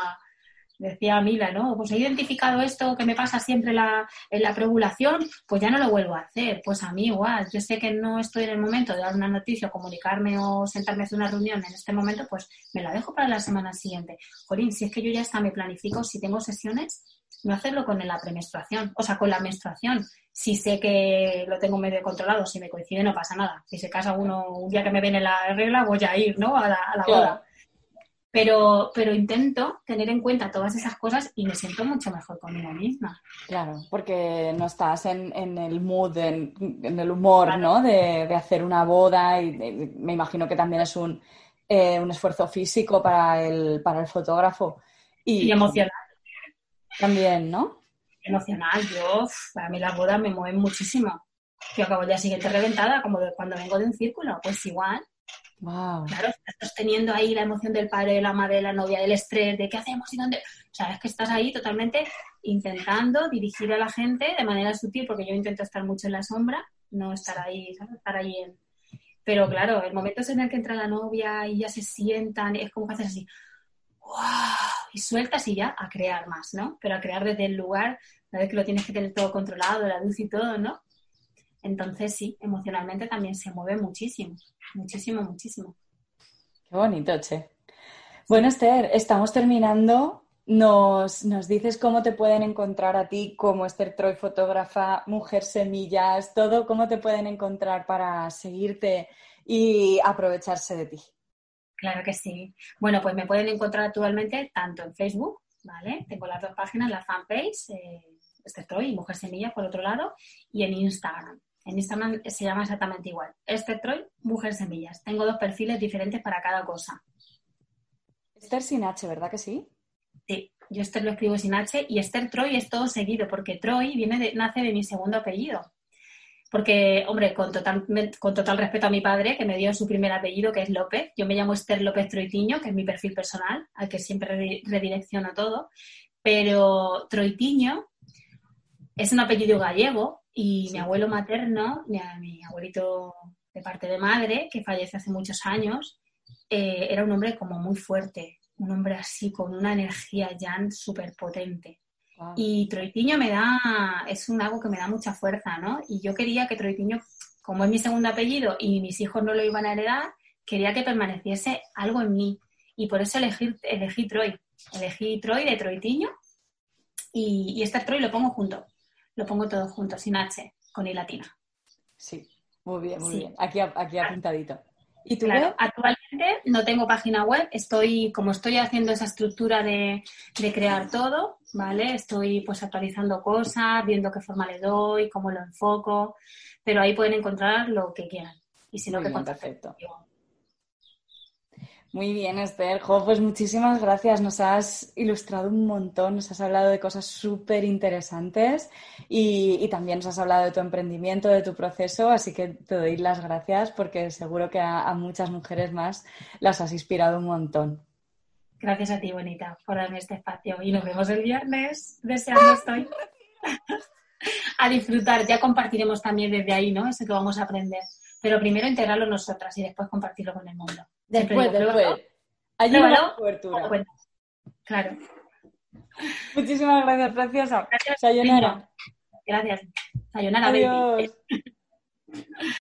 decía Mila, ¿no? Pues he identificado esto que me pasa siempre la, en la preovulación, pues ya no lo vuelvo a hacer. Pues a mí igual, yo sé que no estoy en el momento de dar una noticia, comunicarme o sentarme a hacer una reunión en este momento, pues me la dejo para la semana siguiente. Jorín, si es que yo ya está, me planifico, si tengo sesiones, no hacerlo con la premenstruación, o sea, con la menstruación. Si sé que lo tengo medio controlado, si me coincide no pasa nada. Si se casa uno un día que me viene la regla, voy a ir, ¿no? A la boda pero, pero intento tener en cuenta todas esas cosas y me siento mucho mejor conmigo misma. Claro, porque no estás en, en el mood, en, el humor, ¿no? De, de, hacer una boda y me imagino que también es un, eh, un esfuerzo físico para el, para el fotógrafo. Y, emocional. También, ¿no? Emocional, yo, para mí las bodas me mueven muchísimo. Yo acabo el día siguiente reventada, como cuando vengo de un círculo, pues igual. Claro, estás teniendo ahí la emoción del padre, de la madre, de la novia, del estrés, de qué hacemos y dónde. O sea, es que estás ahí totalmente intentando dirigir a la gente de manera sutil, porque yo intento estar mucho en la sombra, no estar ahí, ¿sabes? Estar ahí. Pero claro, el momento es en el que entra la novia y ya se sientan, es como que haces así, ¡wow! Y sueltas y ya a crear más, ¿no? Pero a crear desde el lugar, una vez que lo tienes que tener todo controlado, la luz y todo, ¿no? Entonces sí, emocionalmente también se mueve muchísimo, muchísimo, muchísimo. Qué bonito, Che. Bueno, Esther, estamos terminando nos, nos, dices cómo te pueden encontrar a ti como Esther Troy, fotógrafa, Mujer Semillas, todo, cómo te pueden encontrar para seguirte y aprovecharse de ti. Claro que sí. Bueno, pues me pueden encontrar actualmente tanto en Facebook, ¿vale? Tengo las dos páginas, la fanpage, eh, Esther Troy y Mujer Semillas por otro lado, y en Instagram. En Instagram se llama exactamente igual. Esther Troy, Mujer Semillas. Tengo dos perfiles diferentes para cada cosa. Esther sin H, ¿verdad que sí? Sí, yo Esther lo escribo sin H y Esther Troy es todo seguido porque Troy viene de, nace de mi segundo apellido. Porque, hombre, con total, con total respeto a mi padre, que me dio su primer apellido, que es López, yo me llamo Esther López Troitiño, que es mi perfil personal, al que siempre redirecciono todo, pero Troitiño es un apellido gallego y mi abuelo materno, mi, abuelito de parte de madre, que fallece hace muchos años, eh, era un hombre como muy fuerte, un hombre así con una energía ya súper potente. Y Troitiño me da, es un algo que me da mucha fuerza, ¿no? Y yo quería que Troitiño, como es mi segundo apellido y mis hijos no lo iban a heredar, quería que permaneciese algo en mí. Y por eso elegí, elegí Troy. Elegí Troy de Troitiño y, y este Troy lo pongo junto. Lo pongo todo junto, sin H, con I latina. Sí, muy bien, muy bien. Aquí, aquí apuntadito. ¿Y tú claro, actualmente no tengo página web, estoy, como estoy haciendo esa estructura de, crear todo, ¿vale? Estoy pues actualizando cosas, viendo qué forma le doy, cómo lo enfoco, pero ahí pueden encontrar lo que quieran. Y si no, que perfecto. Muy bien, Esther. pues muchísimas gracias. Nos has ilustrado un montón, nos has hablado de cosas súper interesantes y, también nos has hablado de tu emprendimiento, de tu proceso, así que te doy las gracias porque seguro que a, muchas mujeres más las has inspirado un montón. Gracias a ti, Bonita, por darme este espacio y nos vemos el viernes. Deseando estoy a disfrutar. Ya compartiremos también desde ahí, ¿no? Eso que vamos a aprender. Pero primero integrarlo nosotras y después compartirlo con el mundo. Después, después. Allí una cobertura. Claro. Muchísimas gracias, preciosa. Gracias. Sayonara. Gracias. Sayonara, Adiós.